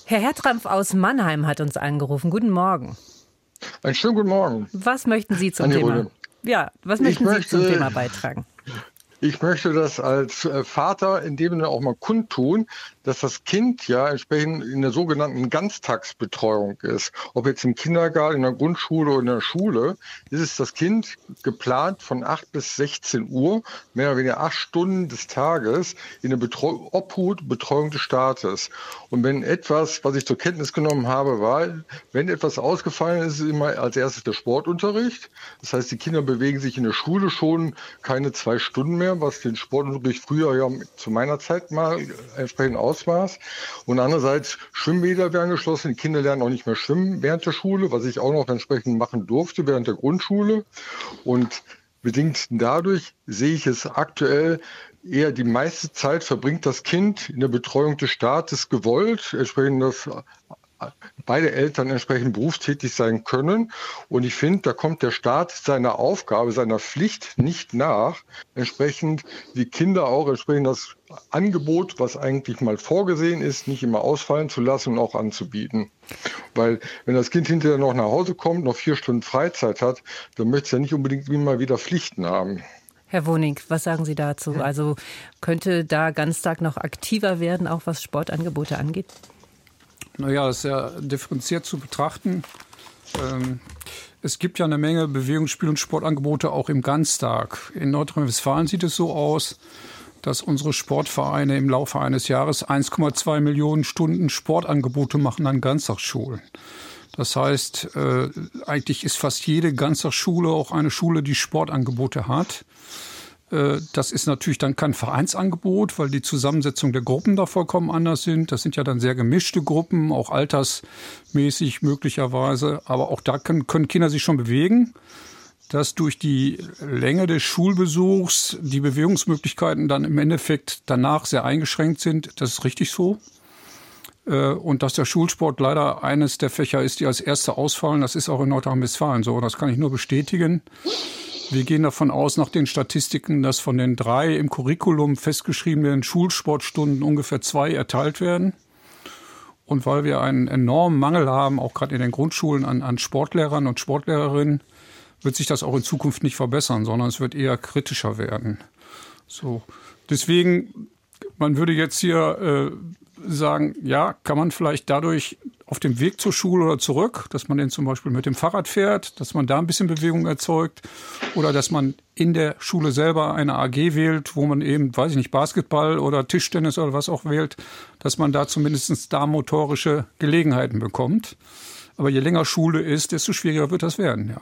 Herr Hertrampf aus Mannheim hat uns angerufen. Guten Morgen. Einen schönen guten Morgen. Was möchten Sie zum Thema? Ja, was möchten ich Sie möchte, zum Thema beitragen? Ich möchte das als äh, Vater in dem Sinne auch mal kundtun, dass das Kind ja entsprechend in der sogenannten Ganztagsbetreuung ist. Ob jetzt im Kindergarten, in der Grundschule oder in der Schule, ist es das Kind geplant von 8 bis 16 Uhr, mehr oder weniger acht Stunden des Tages in der Betreu Obhut, Betreuung des Staates. Und wenn etwas, was ich zur Kenntnis genommen habe, war, wenn etwas ausgefallen ist, ist immer als erstes der Sportunterricht. Das heißt, die Kinder bewegen sich in der Schule schon keine zwei Stunden mehr, was den Sportunterricht früher ja zu meiner Zeit mal entsprechend aus Ausmaß. Und andererseits, Schwimmbäder werden geschlossen. Die Kinder lernen auch nicht mehr schwimmen während der Schule, was ich auch noch entsprechend machen durfte während der Grundschule. Und bedingt dadurch sehe ich es aktuell eher die meiste Zeit verbringt das Kind in der Betreuung des Staates gewollt, entsprechend das beide Eltern entsprechend berufstätig sein können. Und ich finde, da kommt der Staat seiner Aufgabe, seiner Pflicht nicht nach, entsprechend die Kinder auch entsprechend das Angebot, was eigentlich mal vorgesehen ist, nicht immer ausfallen zu lassen und auch anzubieten. Weil wenn das Kind hinterher noch nach Hause kommt, noch vier Stunden Freizeit hat, dann möchte es ja nicht unbedingt immer wieder Pflichten haben. Herr Woning, was sagen Sie dazu? Also könnte da Ganztag noch aktiver werden, auch was Sportangebote angeht? Naja, das ist ja differenziert zu betrachten. Ähm, es gibt ja eine Menge Bewegungsspiel- und Sportangebote auch im Ganztag. In Nordrhein-Westfalen sieht es so aus, dass unsere Sportvereine im Laufe eines Jahres 1,2 Millionen Stunden Sportangebote machen an Ganztagsschulen. Das heißt, äh, eigentlich ist fast jede Ganztagsschule auch eine Schule, die Sportangebote hat. Äh, das ist natürlich dann kein Vereinsangebot, weil die Zusammensetzung der Gruppen da vollkommen anders sind. Das sind ja dann sehr gemischte Gruppen, auch altersmäßig möglicherweise. Aber auch da können, können Kinder sich schon bewegen. Dass durch die Länge des Schulbesuchs die Bewegungsmöglichkeiten dann im Endeffekt danach sehr eingeschränkt sind, das ist richtig so. Äh, und dass der Schulsport leider eines der Fächer ist, die als erste ausfallen, das ist auch in Nordrhein-Westfalen so. Das kann ich nur bestätigen. Wir gehen davon aus, nach den Statistiken, dass von den drei im Curriculum festgeschriebenen Schulsportstunden ungefähr zwei erteilt werden. Und weil wir einen enormen Mangel haben, auch gerade in den Grundschulen an, an Sportlehrern und Sportlehrerinnen, wird sich das auch in Zukunft nicht verbessern, sondern es wird eher kritischer werden. So. Deswegen, man würde jetzt hier äh, sagen, ja, kann man vielleicht dadurch auf dem Weg zur Schule oder zurück, dass man den zum Beispiel mit dem Fahrrad fährt, dass man da ein bisschen Bewegung erzeugt oder dass man in der Schule selber eine AG wählt, wo man eben, weiß ich nicht, Basketball oder Tischtennis oder was auch wählt, dass man da zumindest da motorische Gelegenheiten bekommt. Aber je länger Schule ist, desto schwieriger wird das werden, ja.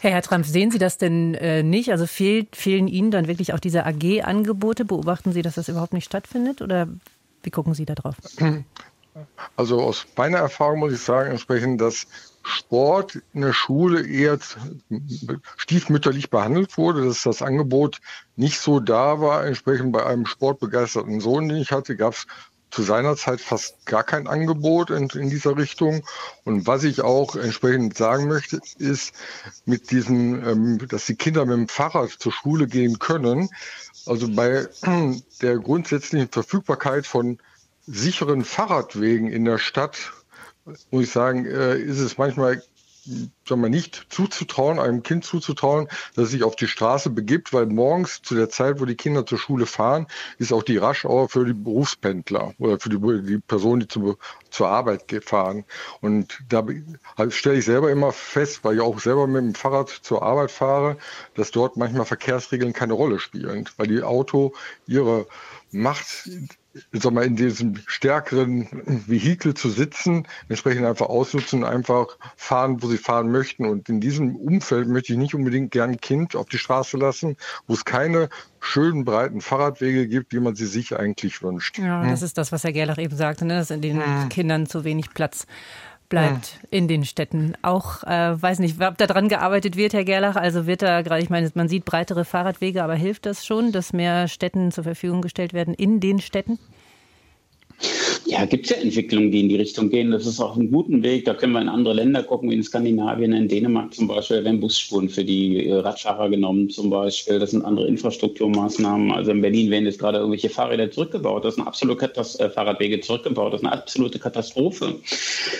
Herr Hertrampf, sehen Sie das denn äh, nicht? Also fehlt, fehlen Ihnen dann wirklich auch diese AG-Angebote? Beobachten Sie, dass das überhaupt nicht stattfindet? Oder wie gucken Sie da drauf? [clears throat] Also aus meiner Erfahrung muss ich sagen, entsprechend, dass Sport in der Schule eher stiefmütterlich behandelt wurde, dass das Angebot nicht so da war. Entsprechend bei einem sportbegeisterten Sohn, den ich hatte, gab es zu seiner Zeit fast gar kein Angebot in, in dieser Richtung. Und was ich auch entsprechend sagen möchte, ist mit diesen, ähm, dass die Kinder mit dem Fahrrad zur Schule gehen können. Also bei [clears throat] der grundsätzlichen Verfügbarkeit von sicheren Fahrradwegen in der Stadt, muss ich sagen, äh, ist es manchmal sagen wir, nicht zuzutrauen, einem Kind zuzutrauen, dass es sich auf die Straße begibt, weil morgens zu der Zeit, wo die Kinder zur Schule fahren, ist auch die Raschauer für die Berufspendler oder für die, die Personen, die zu, zur Arbeit fahren. Und da also stelle ich selber immer fest, weil ich auch selber mit dem Fahrrad zur Arbeit fahre, dass dort manchmal Verkehrsregeln keine Rolle spielen, weil die Auto ihre Macht sag mal, in diesem stärkeren Vehikel zu sitzen, entsprechend einfach ausnutzen, einfach fahren, wo sie fahren möchten. Und in diesem Umfeld möchte ich nicht unbedingt gern ein Kind auf die Straße lassen, wo es keine schönen breiten Fahrradwege gibt, wie man sie sich eigentlich wünscht. Ja, das ist das, was Herr Gerlach eben sagte, ne? dass in den hm. Kindern zu wenig Platz bleibt hm. in den Städten. Auch, äh, weiß nicht, ob da dran gearbeitet wird, Herr Gerlach. Also wird da gerade, ich meine, man sieht breitere Fahrradwege, aber hilft das schon, dass mehr Städten zur Verfügung gestellt werden in den Städten? Ja, gibt es ja Entwicklungen, die in die Richtung gehen. Das ist auch ein guter Weg. Da können wir in andere Länder gucken, wie in Skandinavien, in Dänemark zum Beispiel. Da werden Busspuren für die äh, Radfahrer genommen zum Beispiel. Das sind andere Infrastrukturmaßnahmen. Also in Berlin werden jetzt gerade irgendwelche Fahrräder zurückgebaut. Das ist eine absolute Katast äh, Fahrradwege zurückgebaut. Das ist eine absolute Katastrophe.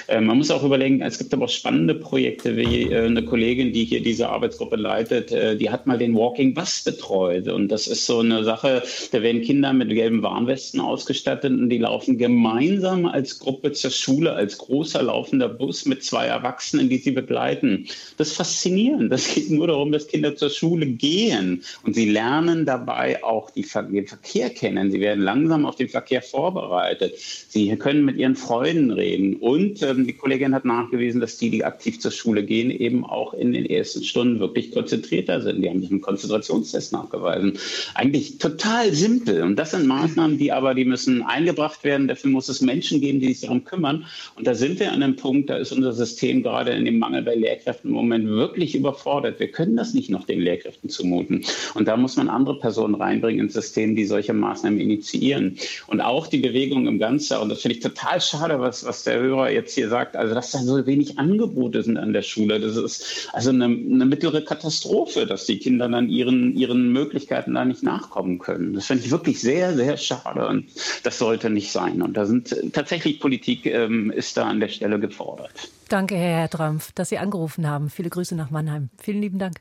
Äh, man muss auch überlegen, es gibt aber auch spannende Projekte, wie äh, eine Kollegin, die hier diese Arbeitsgruppe leitet, die hat mal den Walking Bus betreut. Und das ist so eine Sache, da werden Kinder mit gelben Warnwesten ausgestattet und die laufen gemeinsam gemeinsam als Gruppe zur Schule, als großer laufender Bus mit zwei Erwachsenen, die sie begleiten. Das ist faszinierend. Das geht nur darum, dass Kinder zur Schule gehen und sie lernen dabei auch die, den Verkehr kennen. Sie werden langsam auf den Verkehr vorbereitet. Sie können mit ihren Freunden reden. Und ähm, die Kollegin hat nachgewiesen, dass die, die aktiv zur Schule gehen, eben auch in den ersten Stunden wirklich konzentrierter sind. Die haben sich einen Konzentrationstest nachgewiesen. Eigentlich total simpel. Und das sind Maßnahmen, die aber, die müssen eingebracht werden. Dafür muss es Menschen geben, die sich darum kümmern. Und da sind wir an einem Punkt, da ist unser System gerade in dem Mangel bei Lehrkräften im Moment wirklich überfordert. Wir können das nicht noch den Lehrkräften zumuten. Und da muss man andere Personen reinbringen ins System, die solche Maßnahmen initiieren. Und auch die Bewegung im Ganzen. Und das finde ich total schade, was, was der Hörer jetzt hier sagt. Also, dass da so wenig Angebote sind an der Schule. Das ist also eine, eine mittlere Katastrophe, dass die Kinder dann ihren, ihren Möglichkeiten da nicht nachkommen können. Das finde ich wirklich sehr, sehr schade. Und das sollte nicht sein. Und da sind tatsächlich Politik ähm, ist da an der Stelle gefordert. Danke, Herr Hertrampf, dass Sie angerufen haben. Viele Grüße nach Mannheim. Vielen lieben Dank.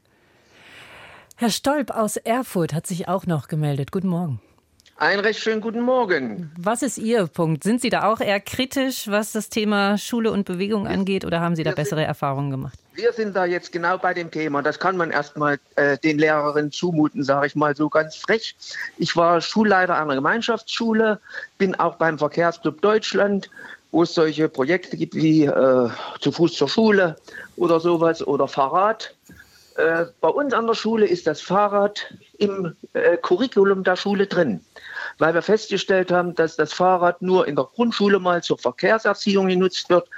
Herr Stolp aus Erfurt hat sich auch noch gemeldet. Guten Morgen. Einen recht schönen guten Morgen. Was ist Ihr Punkt? Sind Sie da auch eher kritisch, was das Thema Schule und Bewegung angeht, oder haben Sie da bessere Erfahrungen gemacht? Wir sind da jetzt genau bei dem Thema. Das kann man erstmal äh, den Lehrerinnen zumuten, sage ich mal so ganz frech. Ich war Schulleiter einer Gemeinschaftsschule, bin auch beim Verkehrsclub Deutschland, wo es solche Projekte gibt wie äh, zu Fuß zur Schule oder sowas oder Fahrrad. Äh, bei uns an der Schule ist das Fahrrad im äh, Curriculum der Schule drin weil wir festgestellt haben, dass das Fahrrad nur in der Grundschule mal zur Verkehrserziehung genutzt wird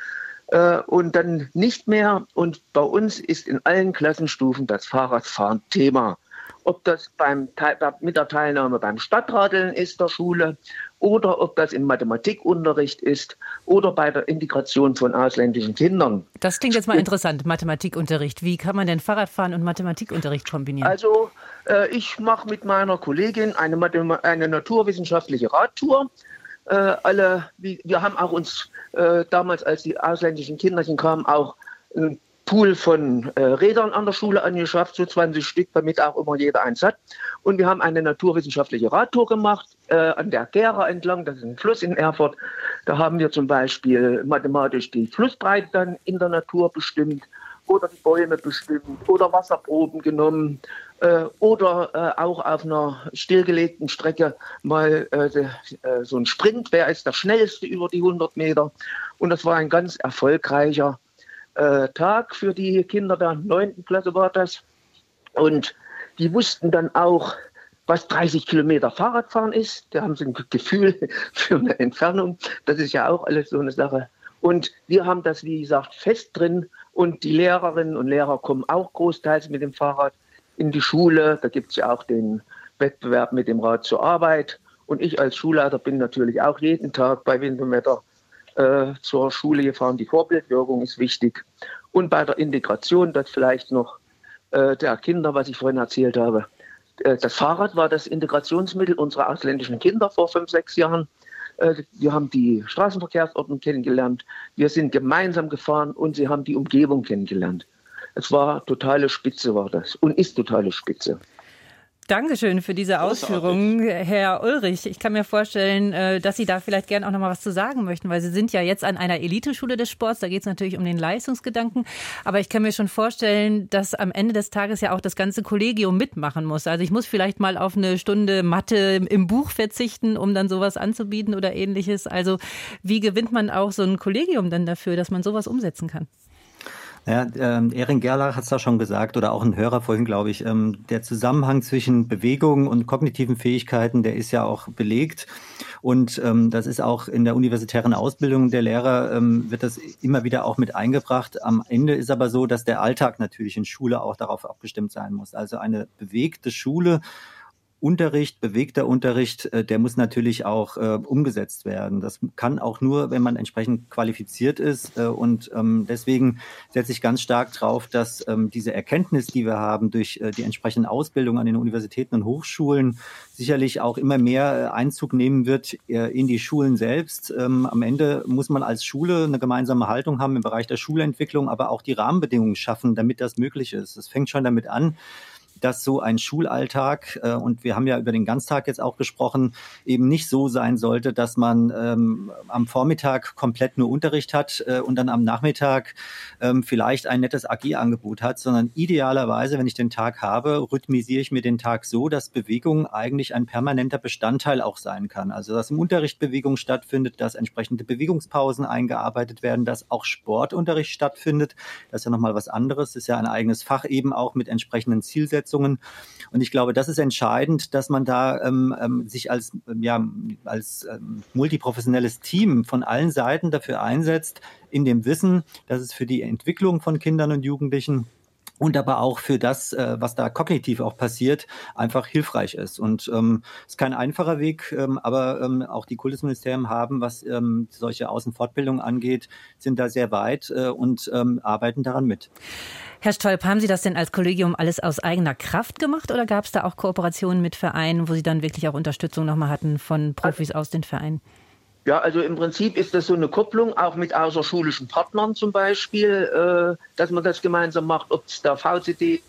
äh, und dann nicht mehr. Und bei uns ist in allen Klassenstufen das Fahrradfahren Thema. Ob das beim, mit der Teilnahme beim Stadtradeln ist der Schule oder ob das im Mathematikunterricht ist oder bei der Integration von ausländischen Kindern. Das klingt jetzt mal interessant, Mathematikunterricht. Wie kann man denn Fahrradfahren und Mathematikunterricht kombinieren? Also äh, ich mache mit meiner Kollegin eine, eine naturwissenschaftliche Radtour. Äh, alle, wir haben auch uns äh, damals, als die ausländischen Kinderchen kamen, auch ein Pool von äh, Rädern an der Schule angeschafft, so 20 Stück, damit auch immer jeder eins hat. Und wir haben eine naturwissenschaftliche Radtour gemacht äh, an der Gera entlang, das ist ein Fluss in Erfurt. Da haben wir zum Beispiel mathematisch die Flussbreite dann in der Natur bestimmt oder die Bäume bestimmt oder Wasserproben genommen äh, oder äh, auch auf einer stillgelegten Strecke mal äh, äh, so ein Sprint, wer ist der schnellste über die 100 Meter. Und das war ein ganz erfolgreicher äh, Tag für die Kinder der 9. Klasse war das. Und die wussten dann auch, was 30 Kilometer Fahrradfahren ist. Da haben sie ein Gefühl [laughs] für eine Entfernung. Das ist ja auch alles so eine Sache. Und wir haben das, wie gesagt, fest drin. Und die Lehrerinnen und Lehrer kommen auch großteils mit dem Fahrrad in die Schule. Da gibt es ja auch den Wettbewerb mit dem Rad zur Arbeit. Und ich als Schulleiter bin natürlich auch jeden Tag bei Wind äh, zur Schule gefahren. Die Vorbildwirkung ist wichtig. Und bei der Integration, das vielleicht noch äh, der Kinder, was ich vorhin erzählt habe. Äh, das Fahrrad war das Integrationsmittel unserer ausländischen Kinder vor fünf, sechs Jahren. Äh, wir haben die Straßenverkehrsordnung kennengelernt. Wir sind gemeinsam gefahren und sie haben die Umgebung kennengelernt. Es war totale Spitze, war das und ist totale Spitze. Dankeschön für diese Ausführungen, Herr Ulrich. Ich kann mir vorstellen, äh, dass Sie da vielleicht gerne auch noch mal was zu sagen möchten, weil Sie sind ja jetzt an einer Eliteschule des Sports. Da geht es natürlich um den Leistungsgedanken. Aber ich kann mir schon vorstellen, dass am Ende des Tages ja auch das ganze Kollegium mitmachen muss. Also ich muss vielleicht mal auf eine Stunde Mathe im Buch verzichten, um dann sowas anzubieten oder ähnliches. Also wie gewinnt man auch so ein Kollegium dann dafür, dass man sowas umsetzen kann? Ja, ähm, Erin Gerlach hat es da schon gesagt oder auch ein Hörer vorhin, glaube ich. Ähm, der Zusammenhang zwischen Bewegung und kognitiven Fähigkeiten, der ist ja auch belegt. Und ähm, das ist auch in der universitären Ausbildung der Lehrer, ähm, wird das immer wieder auch mit eingebracht. Am Ende ist aber so, dass der Alltag natürlich in Schule auch darauf abgestimmt sein muss. Also eine bewegte Schule Unterricht, bewegter Unterricht, äh, der muss natürlich auch äh, umgesetzt werden. Das kann auch nur, wenn man entsprechend qualifiziert ist. Äh, und ähm, deswegen setze ich ganz stark drauf, dass ähm, diese Erkenntnis, die wir haben durch äh, die entsprechende Ausbildung an den Universitäten und Hochschulen, sicherlich auch immer mehr äh, Einzug nehmen wird äh, in die Schulen selbst. Ähm, am Ende muss man als Schule eine gemeinsame Haltung haben im Bereich der Schulentwicklung, aber auch die Rahmenbedingungen schaffen, damit das möglich ist. Es fängt schon damit an, dass so ein Schulalltag, äh, und wir haben ja über den Ganztag jetzt auch gesprochen, eben nicht so sein sollte, dass man ähm, am Vormittag komplett nur Unterricht hat äh, und dann am Nachmittag ähm, vielleicht ein nettes AG-Angebot hat, sondern idealerweise, wenn ich den Tag habe, rhythmisiere ich mir den Tag so, dass Bewegung eigentlich ein permanenter Bestandteil auch sein kann. Also dass im Unterricht Bewegung stattfindet, dass entsprechende Bewegungspausen eingearbeitet werden, dass auch Sportunterricht stattfindet. Das ist ja nochmal was anderes, das ist ja ein eigenes Fach eben auch mit entsprechenden Zielsetzungen Voraussetzungen. Und ich glaube, das ist entscheidend, dass man da ähm, ähm, sich als, ja, als ähm, multiprofessionelles Team von allen Seiten dafür einsetzt, in dem Wissen, dass es für die Entwicklung von Kindern und Jugendlichen und aber auch für das, äh, was da kognitiv auch passiert, einfach hilfreich ist. Und ähm, ist kein einfacher Weg, ähm, aber ähm, auch die Kultusministerien haben, was ähm, solche Außenfortbildungen angeht, sind da sehr weit äh, und ähm, arbeiten daran mit. Herr Stolp, haben Sie das denn als Kollegium alles aus eigener Kraft gemacht oder gab es da auch Kooperationen mit Vereinen, wo Sie dann wirklich auch Unterstützung nochmal hatten von Profis aus den Vereinen? Ja, also im Prinzip ist das so eine Kupplung, auch mit außerschulischen Partnern zum Beispiel, äh, dass man das gemeinsam macht, ob es der VCD,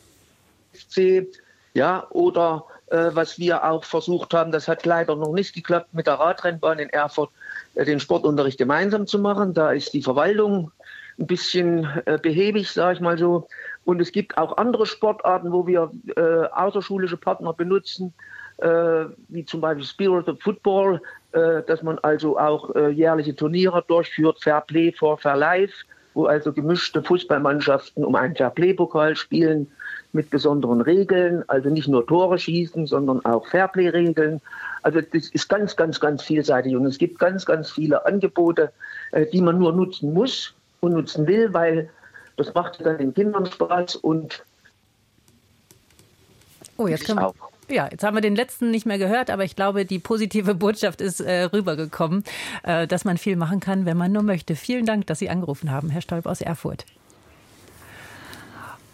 FC, ja, oder äh, was wir auch versucht haben, das hat leider noch nicht geklappt, mit der Radrennbahn in Erfurt äh, den Sportunterricht gemeinsam zu machen. Da ist die Verwaltung ein bisschen äh, behäbig, sage ich mal so. Und es gibt auch andere Sportarten, wo wir äh, außerschulische Partner benutzen, wie zum Beispiel Spirit of Football, äh, dass man also auch äh, jährliche Turniere durchführt, Fair Play for Fair Life, wo also gemischte Fußballmannschaften um einen Fair Play-Pokal spielen mit besonderen Regeln, also nicht nur Tore schießen, sondern auch Fairplay-Regeln. Also das ist ganz, ganz, ganz vielseitig und es gibt ganz, ganz viele Angebote, äh, die man nur nutzen muss und nutzen will, weil das macht dann den Kindern Spaß und Oh, jetzt können wir, auch. Ja, jetzt haben wir den letzten nicht mehr gehört, aber ich glaube, die positive Botschaft ist äh, rübergekommen, äh, dass man viel machen kann, wenn man nur möchte. Vielen Dank, dass Sie angerufen haben, Herr Stolp aus Erfurt.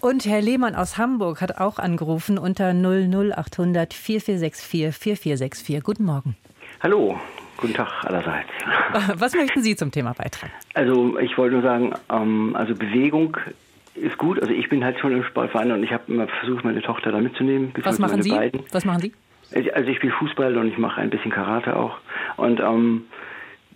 Und Herr Lehmann aus Hamburg hat auch angerufen unter 00800 4464 4464. Guten Morgen. Hallo. Guten Tag allerseits. [laughs] Was möchten Sie zum Thema beitragen? Also ich wollte nur sagen, ähm, also Bewegung ist gut. Also ich bin halt schon im Sportverein und ich habe immer versucht, meine Tochter da mitzunehmen. Was machen Sie? Beiden. Was machen Sie? Also ich spiele Fußball und ich mache ein bisschen Karate auch. Und ähm,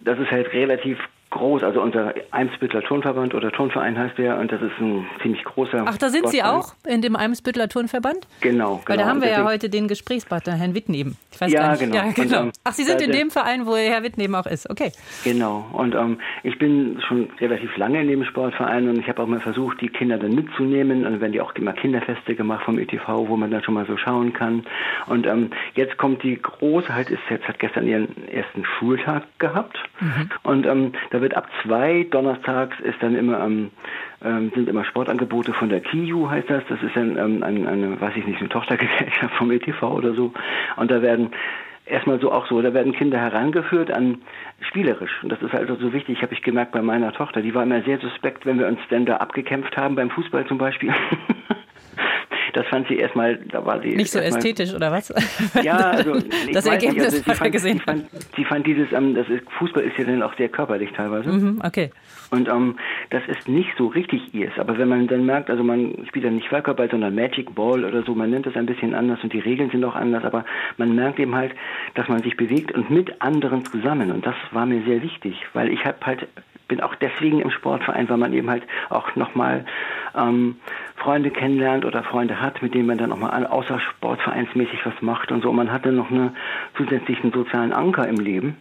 das ist halt relativ groß, also unser Eimsbüttler Turnverband oder Turnverein heißt der und das ist ein ziemlich großer. Ach, da sind Sie auch in dem Eimsbüttler Turnverband? Genau, genau. Weil da haben wir ja heute den Gesprächspartner, Herrn Wittneben. Ich weiß ja, gar nicht. Genau. Ja, genau. Und, ähm, Ach, Sie sind in dem Verein, wo Herr Wittneben auch ist, okay. Genau, und ähm, ich bin schon relativ lange in dem Sportverein und ich habe auch mal versucht, die Kinder dann mitzunehmen und dann werden die auch immer Kinderfeste gemacht vom ETV, wo man dann schon mal so schauen kann. Und ähm, jetzt kommt die große, halt ist jetzt hat gestern ihren ersten Schultag gehabt mhm. und ähm, da wird ab zwei donnerstags ist dann immer ähm, ähm, sind immer Sportangebote von der KIU, heißt das. Das ist dann ähm, eine, eine, weiß ich nicht, eine Tochtergesellschaft vom ETV oder so. Und da werden erstmal so auch so, da werden Kinder herangeführt an spielerisch. Und das ist also so wichtig, habe ich gemerkt bei meiner Tochter. Die war immer sehr suspekt, wenn wir uns denn da abgekämpft haben, beim Fußball zum Beispiel. [laughs] das fand sie erstmal, da war sie. Nicht so ästhetisch oder was? [laughs] Ja, also das Ergebnis nicht, also hat er gesehen. Sie fand, sie fand dieses, ähm, das ist, Fußball ist ja dann auch sehr körperlich teilweise. Mhm, okay. Und ähm, das ist nicht so richtig ihrs. Aber wenn man dann merkt, also man spielt dann nicht Völkerball, sondern Magic Ball oder so, man nennt das ein bisschen anders und die Regeln sind auch anders, aber man merkt eben halt, dass man sich bewegt und mit anderen zusammen. Und das war mir sehr wichtig, weil ich habe halt bin auch deswegen im Sportverein, weil man eben halt auch nochmal ähm, Freunde kennenlernt oder Freunde hat, mit denen man dann auch mal außer sportvereinsmäßig was macht und so. Man hat dann noch einen zusätzlichen sozialen Anker im Leben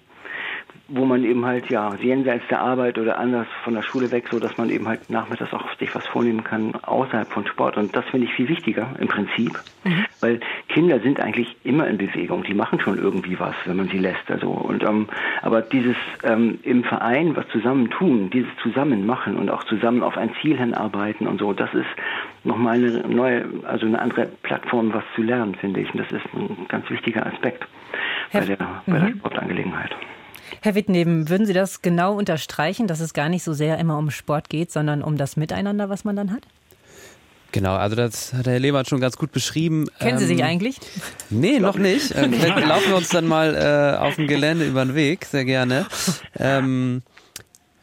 wo man eben halt ja jenseits der Arbeit oder anders von der Schule weg, so dass man eben halt nachmittags auch sich was vornehmen kann außerhalb von Sport. Und das finde ich viel wichtiger im Prinzip, mhm. weil Kinder sind eigentlich immer in Bewegung. Die machen schon irgendwie was, wenn man sie lässt. Also und ähm, aber dieses ähm, im Verein was zusammen tun, dieses zusammen machen und auch zusammen auf ein Ziel hinarbeiten und so, das ist nochmal eine neue, also eine andere Plattform, was zu lernen, finde ich. Und das ist ein ganz wichtiger Aspekt bei der, bei der mhm. Sportangelegenheit. Herr Wittneben, würden Sie das genau unterstreichen, dass es gar nicht so sehr immer um Sport geht, sondern um das Miteinander, was man dann hat? Genau, also das hat Herr Lehmann schon ganz gut beschrieben. Kennen Sie sich ähm, eigentlich? Nee, noch nicht. Äh, vielleicht laufen wir uns dann mal äh, auf dem Gelände über den Weg, sehr gerne. Ähm,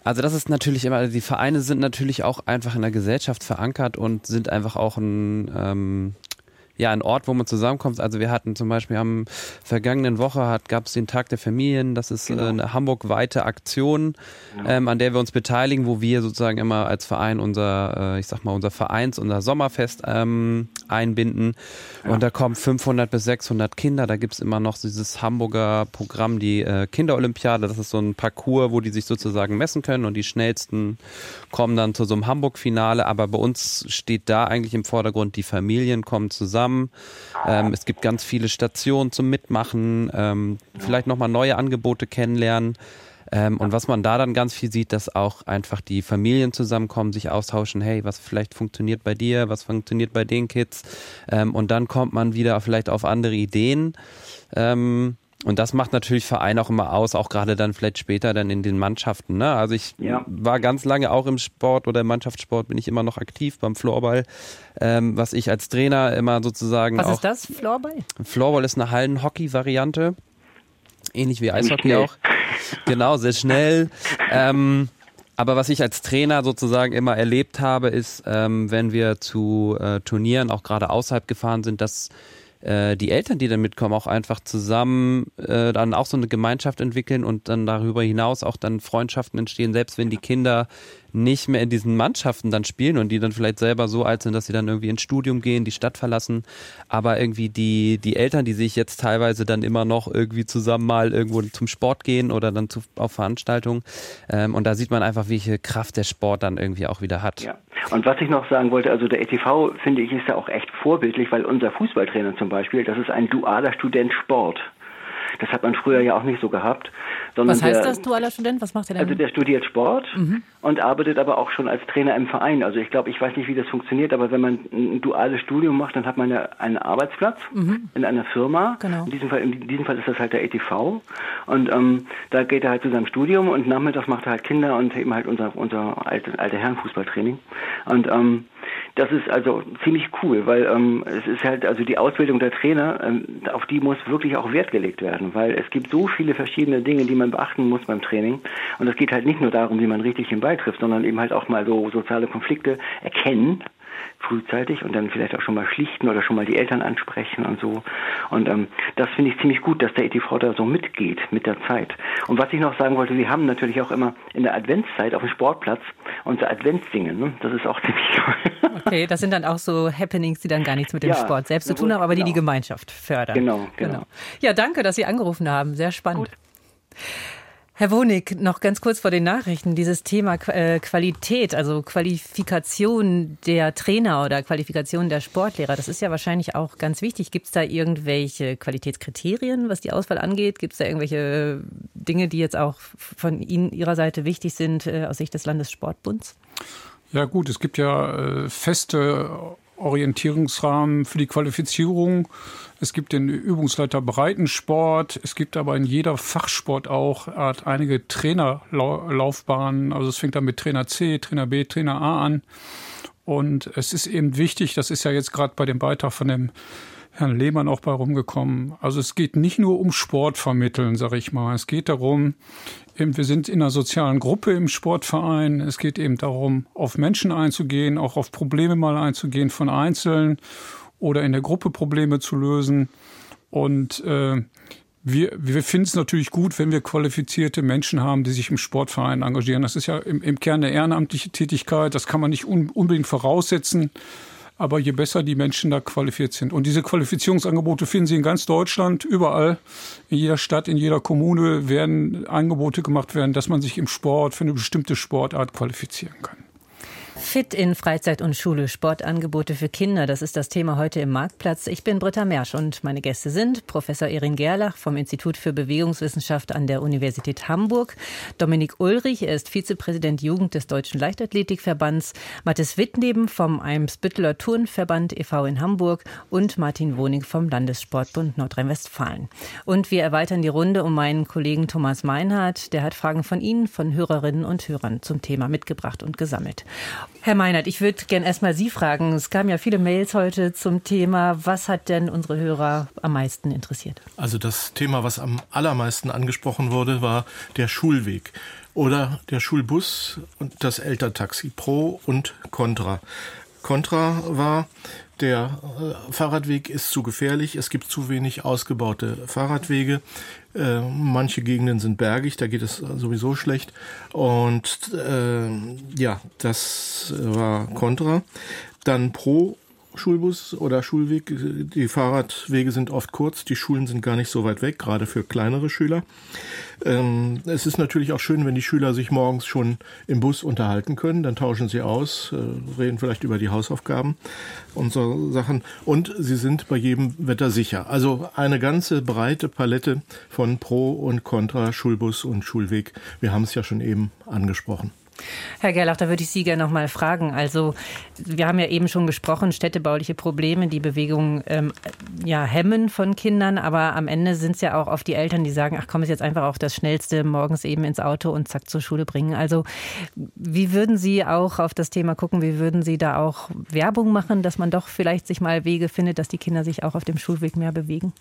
also das ist natürlich immer, also die Vereine sind natürlich auch einfach in der Gesellschaft verankert und sind einfach auch ein, ähm, ja ein Ort, wo man zusammenkommt. Also wir hatten zum Beispiel am vergangenen Woche gab es den Tag der Familien. Das ist genau. eine Hamburg-weite Aktion, genau. ähm, an der wir uns beteiligen, wo wir sozusagen immer als Verein unser, äh, ich sag mal unser Vereins, unser Sommerfest ähm, einbinden. Ja. Und da kommen 500 bis 600 Kinder. Da gibt's immer noch dieses Hamburger Programm, die äh, Kinderolympiade. Das ist so ein Parcours, wo die sich sozusagen messen können und die schnellsten kommen dann zu so einem Hamburg-Finale. Aber bei uns steht da eigentlich im Vordergrund, die Familien kommen zusammen zusammen. Ähm, es gibt ganz viele Stationen zum Mitmachen, ähm, vielleicht nochmal neue Angebote kennenlernen. Ähm, und was man da dann ganz viel sieht, dass auch einfach die Familien zusammenkommen, sich austauschen, hey, was vielleicht funktioniert bei dir, was funktioniert bei den Kids. Ähm, und dann kommt man wieder vielleicht auf andere Ideen. Ähm, und das macht natürlich Verein auch immer aus, auch gerade dann vielleicht später dann in den Mannschaften. Ne? Also ich ja. war ganz lange auch im Sport oder im Mannschaftssport bin ich immer noch aktiv beim Floorball, ähm, was ich als Trainer immer sozusagen Was ist das, Floorball? Floorball ist eine Hallenhockey-Variante, ähnlich wie Eishockey auch. Genau, sehr schnell. ähm, aber was ich als Trainer sozusagen immer erlebt habe, ist, ähm, wenn wir zu äh, Turnieren auch gerade außerhalb gefahren sind, dass äh, die Eltern, die dann mitkommen, auch einfach zusammen äh, dann auch so eine Gemeinschaft entwickeln und dann darüber hinaus auch dann Freundschaften entstehen, selbst wenn die Kinder nicht mehr in diesen Mannschaften dann spielen und die dann vielleicht selber so alt sind, dass sie dann irgendwie ins Studium gehen, die Stadt verlassen. Aber irgendwie die, die Eltern, die sich jetzt teilweise dann immer noch irgendwie zusammen mal irgendwo zum Sport gehen oder dann zu, auf Veranstaltungen. Ähm, und da sieht man einfach, welche Kraft der Sport dann irgendwie auch wieder hat. Ja. Und was ich noch sagen wollte, also der ETV, finde ich, ist ja auch echt vorbildlich, weil unser Fußballtrainer zum Beispiel, das ist ein dualer Student Sport. Das hat man früher ja auch nicht so gehabt. Was heißt der, das, dualer Student? Was macht er denn? Also der studiert Sport mhm. und arbeitet aber auch schon als Trainer im Verein. Also ich glaube, ich weiß nicht, wie das funktioniert, aber wenn man ein duales Studium macht, dann hat man ja einen Arbeitsplatz mhm. in einer Firma. Genau. In, diesem Fall, in diesem Fall ist das halt der ETV. Und ähm, da geht er halt zu seinem Studium und nachmittags macht er halt Kinder und eben halt unser, unser alte, alte Herrenfußballtraining. Und ähm, das ist also ziemlich cool, weil ähm, es ist halt, also die Ausbildung der Trainer, ähm, auf die muss wirklich auch Wert gelegt werden, weil es gibt so viele verschiedene Dinge, die man beachten muss beim Training. Und es geht halt nicht nur darum, wie man richtig den Ball trifft, sondern eben halt auch mal so soziale Konflikte erkennen frühzeitig und dann vielleicht auch schon mal schlichten oder schon mal die Eltern ansprechen und so. Und ähm, das finde ich ziemlich gut, dass der ETV da so mitgeht mit der Zeit. Und was ich noch sagen wollte, wir haben natürlich auch immer in der Adventszeit auf dem Sportplatz unser Adventssingen. Ne? Das ist auch [laughs] ziemlich toll. Okay, das sind dann auch so Happenings, die dann gar nichts mit dem ja, Sport selbst zu tun haben, aber genau. die die Gemeinschaft fördern. Genau, genau, genau. Ja, danke, dass Sie angerufen haben. Sehr spannend. Gut. Herr Wonig, noch ganz kurz vor den Nachrichten. Dieses Thema äh, Qualität, also Qualifikation der Trainer oder Qualifikation der Sportlehrer, das ist ja wahrscheinlich auch ganz wichtig. Gibt es da irgendwelche Qualitätskriterien, was die Auswahl angeht? Gibt es da irgendwelche Dinge, die jetzt auch von Ihnen, Ihrer Seite wichtig sind äh, aus Sicht des Landessportbunds? Ja gut, es gibt ja äh, feste Orientierungsrahmen für die Qualifizierung. Es gibt den Übungsleiter Breitensport. Es gibt aber in jeder Fachsport auch einige Trainerlaufbahnen. Also es fängt dann mit Trainer C, Trainer B, Trainer A an. Und es ist eben wichtig, das ist ja jetzt gerade bei dem Beitrag von dem Herrn Lehmann auch bei rumgekommen. Also es geht nicht nur um Sport vermitteln, sage ich mal. Es geht darum, eben, wir sind in einer sozialen Gruppe im Sportverein. Es geht eben darum, auf Menschen einzugehen, auch auf Probleme mal einzugehen von Einzelnen oder in der Gruppe Probleme zu lösen. Und äh, wir, wir finden es natürlich gut, wenn wir qualifizierte Menschen haben, die sich im Sportverein engagieren. Das ist ja im, im Kern eine ehrenamtliche Tätigkeit. Das kann man nicht un, unbedingt voraussetzen. Aber je besser die Menschen da qualifiziert sind. Und diese Qualifizierungsangebote finden Sie in ganz Deutschland, überall, in jeder Stadt, in jeder Kommune werden Angebote gemacht werden, dass man sich im Sport für eine bestimmte Sportart qualifizieren kann. Fit in Freizeit und Schule, Sportangebote für Kinder, das ist das Thema heute im Marktplatz. Ich bin Britta Mersch und meine Gäste sind Professor Erin Gerlach vom Institut für Bewegungswissenschaft an der Universität Hamburg, Dominik Ulrich, er ist Vizepräsident Jugend des Deutschen Leichtathletikverbands, Mathis Wittneben vom Eimsbütteler Turnverband e.V. in Hamburg und Martin Wonig vom Landessportbund Nordrhein-Westfalen. Und wir erweitern die Runde um meinen Kollegen Thomas Meinhardt, der hat Fragen von Ihnen, von Hörerinnen und Hörern zum Thema mitgebracht und gesammelt. Herr Meinert, ich würde gerne erstmal Sie fragen. Es kamen ja viele Mails heute zum Thema. Was hat denn unsere Hörer am meisten interessiert? Also das Thema, was am allermeisten angesprochen wurde, war der Schulweg oder der Schulbus und das Elterntaxi Pro und Contra. Contra war, der äh, Fahrradweg ist zu gefährlich, es gibt zu wenig ausgebaute Fahrradwege. Äh, manche Gegenden sind bergig, da geht es sowieso schlecht. Und äh, ja, das war Contra. Dann Pro Schulbus oder Schulweg. Die Fahrradwege sind oft kurz, die Schulen sind gar nicht so weit weg, gerade für kleinere Schüler. Ähm, es ist natürlich auch schön, wenn die Schüler sich morgens schon im Bus unterhalten können. Dann tauschen sie aus, äh, reden vielleicht über die Hausaufgaben und so Sachen. Und sie sind bei jedem Wetter sicher. Also eine ganze breite Palette von Pro und Contra, Schulbus und Schulweg. Wir haben es ja schon eben angesprochen. Herr Gerlach, da würde ich Sie gerne noch mal fragen. Also wir haben ja eben schon gesprochen, städtebauliche Probleme, die Bewegung ähm, ja, hemmen von Kindern, aber am Ende sind es ja auch oft die Eltern, die sagen, ach komm, ist jetzt einfach auch das Schnellste, morgens eben ins Auto und zack zur Schule bringen. Also wie würden Sie auch auf das Thema gucken, wie würden Sie da auch Werbung machen, dass man doch vielleicht sich mal Wege findet, dass die Kinder sich auch auf dem Schulweg mehr bewegen?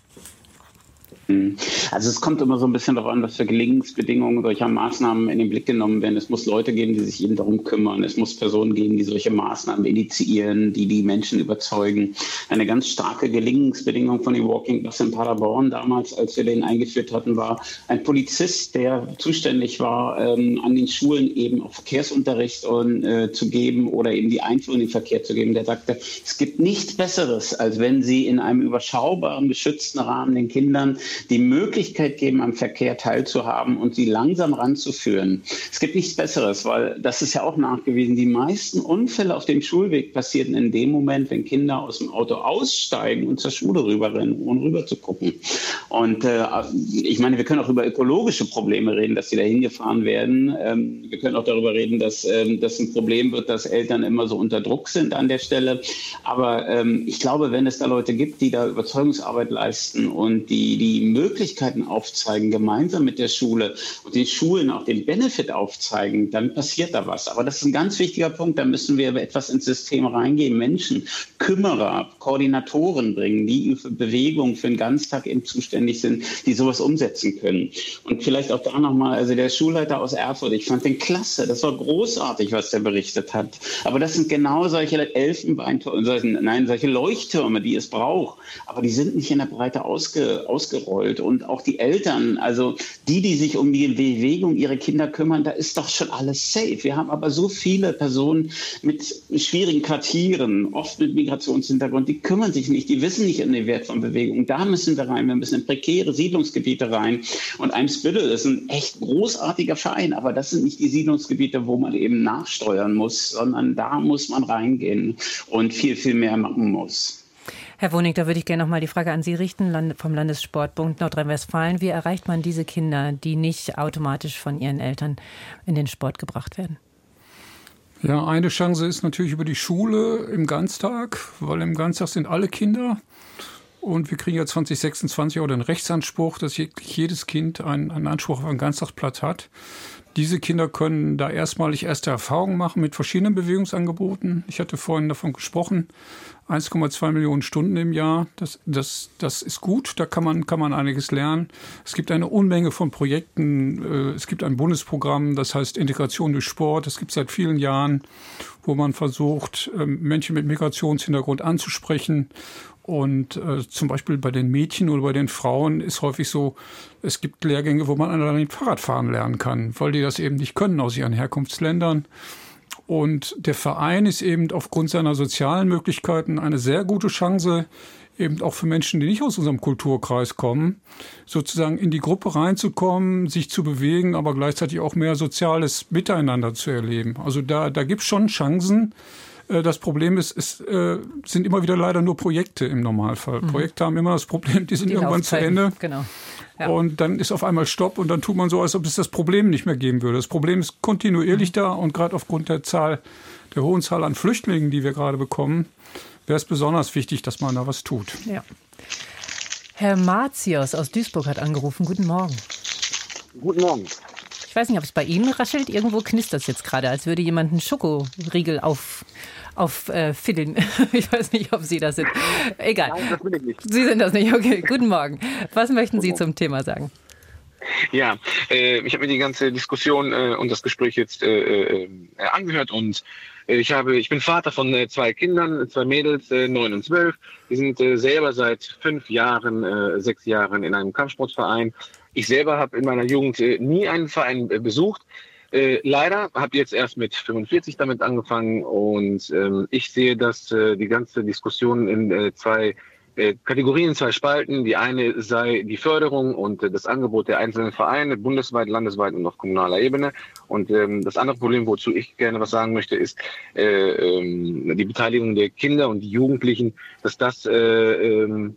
Hm. Also es kommt immer so ein bisschen darauf an, was für Gelingensbedingungen solcher Maßnahmen in den Blick genommen werden. Es muss Leute geben, die sich eben darum kümmern. Es muss Personen geben, die solche Maßnahmen initiieren, die die Menschen überzeugen. Eine ganz starke Gelingensbedingung von dem Walking Bus in Paderborn damals, als wir den eingeführt hatten, war ein Polizist, der zuständig war, ähm, an den Schulen eben auch Verkehrsunterricht und, äh, zu geben oder eben die Einführung in den Verkehr zu geben. Der sagte, es gibt nichts Besseres, als wenn Sie in einem überschaubaren, geschützten Rahmen den Kindern die Möglichkeit geben, am Verkehr teilzuhaben und sie langsam ranzuführen. Es gibt nichts Besseres, weil das ist ja auch nachgewiesen. Die meisten Unfälle auf dem Schulweg passieren in dem Moment, wenn Kinder aus dem Auto aussteigen und zur Schule rüberrennen, ohne rüber zu gucken. Und äh, ich meine, wir können auch über ökologische Probleme reden, dass sie da hingefahren werden. Ähm, wir können auch darüber reden, dass ähm, das ein Problem wird, dass Eltern immer so unter Druck sind an der Stelle. Aber ähm, ich glaube, wenn es da Leute gibt, die da Überzeugungsarbeit leisten und die die Möglichkeiten aufzeigen, gemeinsam mit der Schule und den Schulen auch den Benefit aufzeigen, dann passiert da was. Aber das ist ein ganz wichtiger Punkt. Da müssen wir etwas ins System reingehen. Menschen, Kümmerer, Koordinatoren bringen, die für Bewegung für den Ganztag eben zuständig sind, die sowas umsetzen können. Und vielleicht auch da nochmal, also der Schulleiter aus Erfurt, ich fand den klasse. Das war großartig, was der berichtet hat. Aber das sind genau solche Elfenbeintürme, nein, solche Leuchttürme, die es braucht. Aber die sind nicht in der Breite ausge, ausgerollt wollt und auch die Eltern, also die, die sich um die Bewegung ihrer Kinder kümmern, da ist doch schon alles safe. Wir haben aber so viele Personen mit schwierigen Quartieren, oft mit Migrationshintergrund, die kümmern sich nicht, die wissen nicht um den Wert von Bewegung. Da müssen wir rein, wir müssen in prekäre Siedlungsgebiete rein. Und Eimsbüttel ist ein echt großartiger Verein, aber das sind nicht die Siedlungsgebiete, wo man eben nachsteuern muss, sondern da muss man reingehen und viel, viel mehr machen muss. Herr Wonig, da würde ich gerne noch mal die Frage an Sie richten, vom Landessportbund Nordrhein-Westfalen. Wie erreicht man diese Kinder, die nicht automatisch von ihren Eltern in den Sport gebracht werden? Ja, eine Chance ist natürlich über die Schule im Ganztag, weil im Ganztag sind alle Kinder. Und wir kriegen ja 2026 auch den Rechtsanspruch, dass jedes Kind einen, einen Anspruch auf einen Ganztagsplatz hat. Diese Kinder können da erstmalig erste Erfahrungen machen mit verschiedenen Bewegungsangeboten. Ich hatte vorhin davon gesprochen, 1,2 Millionen Stunden im Jahr. Das, das, das ist gut, da kann man, kann man einiges lernen. Es gibt eine Unmenge von Projekten. Äh, es gibt ein Bundesprogramm, das heißt Integration durch Sport. Das gibt es seit vielen Jahren, wo man versucht, ähm, Menschen mit Migrationshintergrund anzusprechen und äh, zum Beispiel bei den Mädchen oder bei den Frauen ist häufig so, es gibt Lehrgänge, wo man allein Fahrradfahren lernen kann, weil die das eben nicht können aus ihren Herkunftsländern. Und der Verein ist eben aufgrund seiner sozialen Möglichkeiten eine sehr gute Chance, eben auch für Menschen, die nicht aus unserem Kulturkreis kommen, sozusagen in die Gruppe reinzukommen, sich zu bewegen, aber gleichzeitig auch mehr soziales Miteinander zu erleben. Also da, da gibt es schon Chancen. Äh, das Problem ist, es äh, sind immer wieder leider nur Projekte im Normalfall. Mhm. Projekte haben immer das Problem, die sind die irgendwann zu Ende. Genau. Ja. Und dann ist auf einmal Stopp und dann tut man so, als ob es das Problem nicht mehr geben würde. Das Problem ist kontinuierlich mhm. da und gerade aufgrund der Zahl, der hohen Zahl an Flüchtlingen, die wir gerade bekommen, wäre es besonders wichtig, dass man da was tut. Ja. Herr Martius aus Duisburg hat angerufen. Guten Morgen. Guten Morgen. Ich weiß nicht, ob es bei Ihnen raschelt. Irgendwo knistert es jetzt gerade, als würde jemand einen Schokoriegel auf auffiddeln. Äh, [laughs] ich weiß nicht, ob Sie das sind. Egal. Nein, das bin ich nicht. Sie sind das nicht. Okay, guten Morgen. Was möchten Sie zum Thema sagen? Ja, äh, ich habe mir die ganze Diskussion äh, und das Gespräch jetzt äh, äh angehört und äh, ich habe, ich bin Vater von zwei Kindern, zwei Mädels, neun und zwölf. Die sind selber seit fünf Jahren, sechs Jahren in einem Kampfsportverein. Ich selber habe in meiner Jugend nie einen Verein besucht. Äh, leider habe jetzt erst mit 45 damit angefangen und ähm, ich sehe, dass äh, die ganze Diskussion in äh, zwei äh, Kategorien, zwei Spalten. Die eine sei die Förderung und äh, das Angebot der einzelnen Vereine, bundesweit, landesweit und auf kommunaler Ebene. Und ähm, das andere Problem, wozu ich gerne was sagen möchte, ist äh, ähm, die Beteiligung der Kinder und die Jugendlichen, dass das äh, ähm,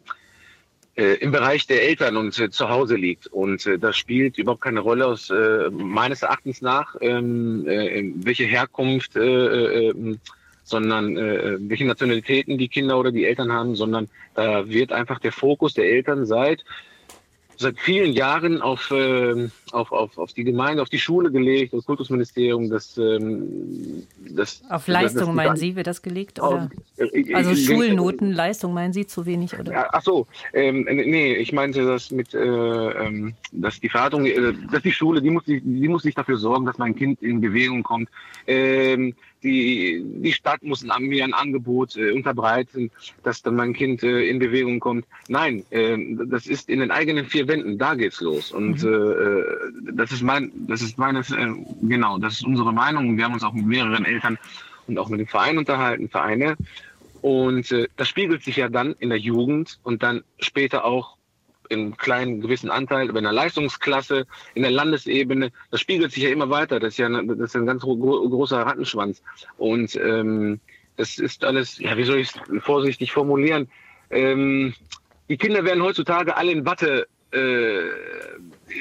äh, im Bereich der Eltern und äh, zu Hause liegt. Und äh, das spielt überhaupt keine Rolle aus äh, meines Erachtens nach, ähm, äh, welche Herkunft, äh, äh, sondern äh, welche Nationalitäten die Kinder oder die Eltern haben, sondern da wird einfach der Fokus der Eltern seit seit vielen Jahren auf, äh, auf, auf, auf die Gemeinde, auf die Schule gelegt, das Kultusministerium, das, ähm, das Auf Leistung das, das, meinen Sie, wird das gelegt? Oder? Äh, also Schulnoten, Leistung meinen Sie zu wenig? Oder? Ach so, ähm, nee, ich meinte das mit, äh, ähm, dass die Verantwortung, äh, dass die Schule, die muss, die, die muss sich dafür sorgen, dass mein Kind in Bewegung kommt. Ähm, die, die Stadt muss mir ein Angebot äh, unterbreiten, dass dann mein Kind äh, in Bewegung kommt. Nein, äh, das ist in den eigenen vier Wänden, da geht's los. Und mhm. äh, das ist mein, das ist meines, äh, genau, das ist unsere Meinung. Wir haben uns auch mit mehreren Eltern und auch mit dem Verein unterhalten, Vereine. Und äh, das spiegelt sich ja dann in der Jugend und dann später auch in kleinen gewissen Anteil bei einer Leistungsklasse, in der Landesebene. Das spiegelt sich ja immer weiter. Das ist ja eine, das ist ein ganz gro großer Rattenschwanz. Und ähm, das ist alles, ja, wie soll ich es vorsichtig formulieren? Ähm, die Kinder werden heutzutage alle in Watte, äh,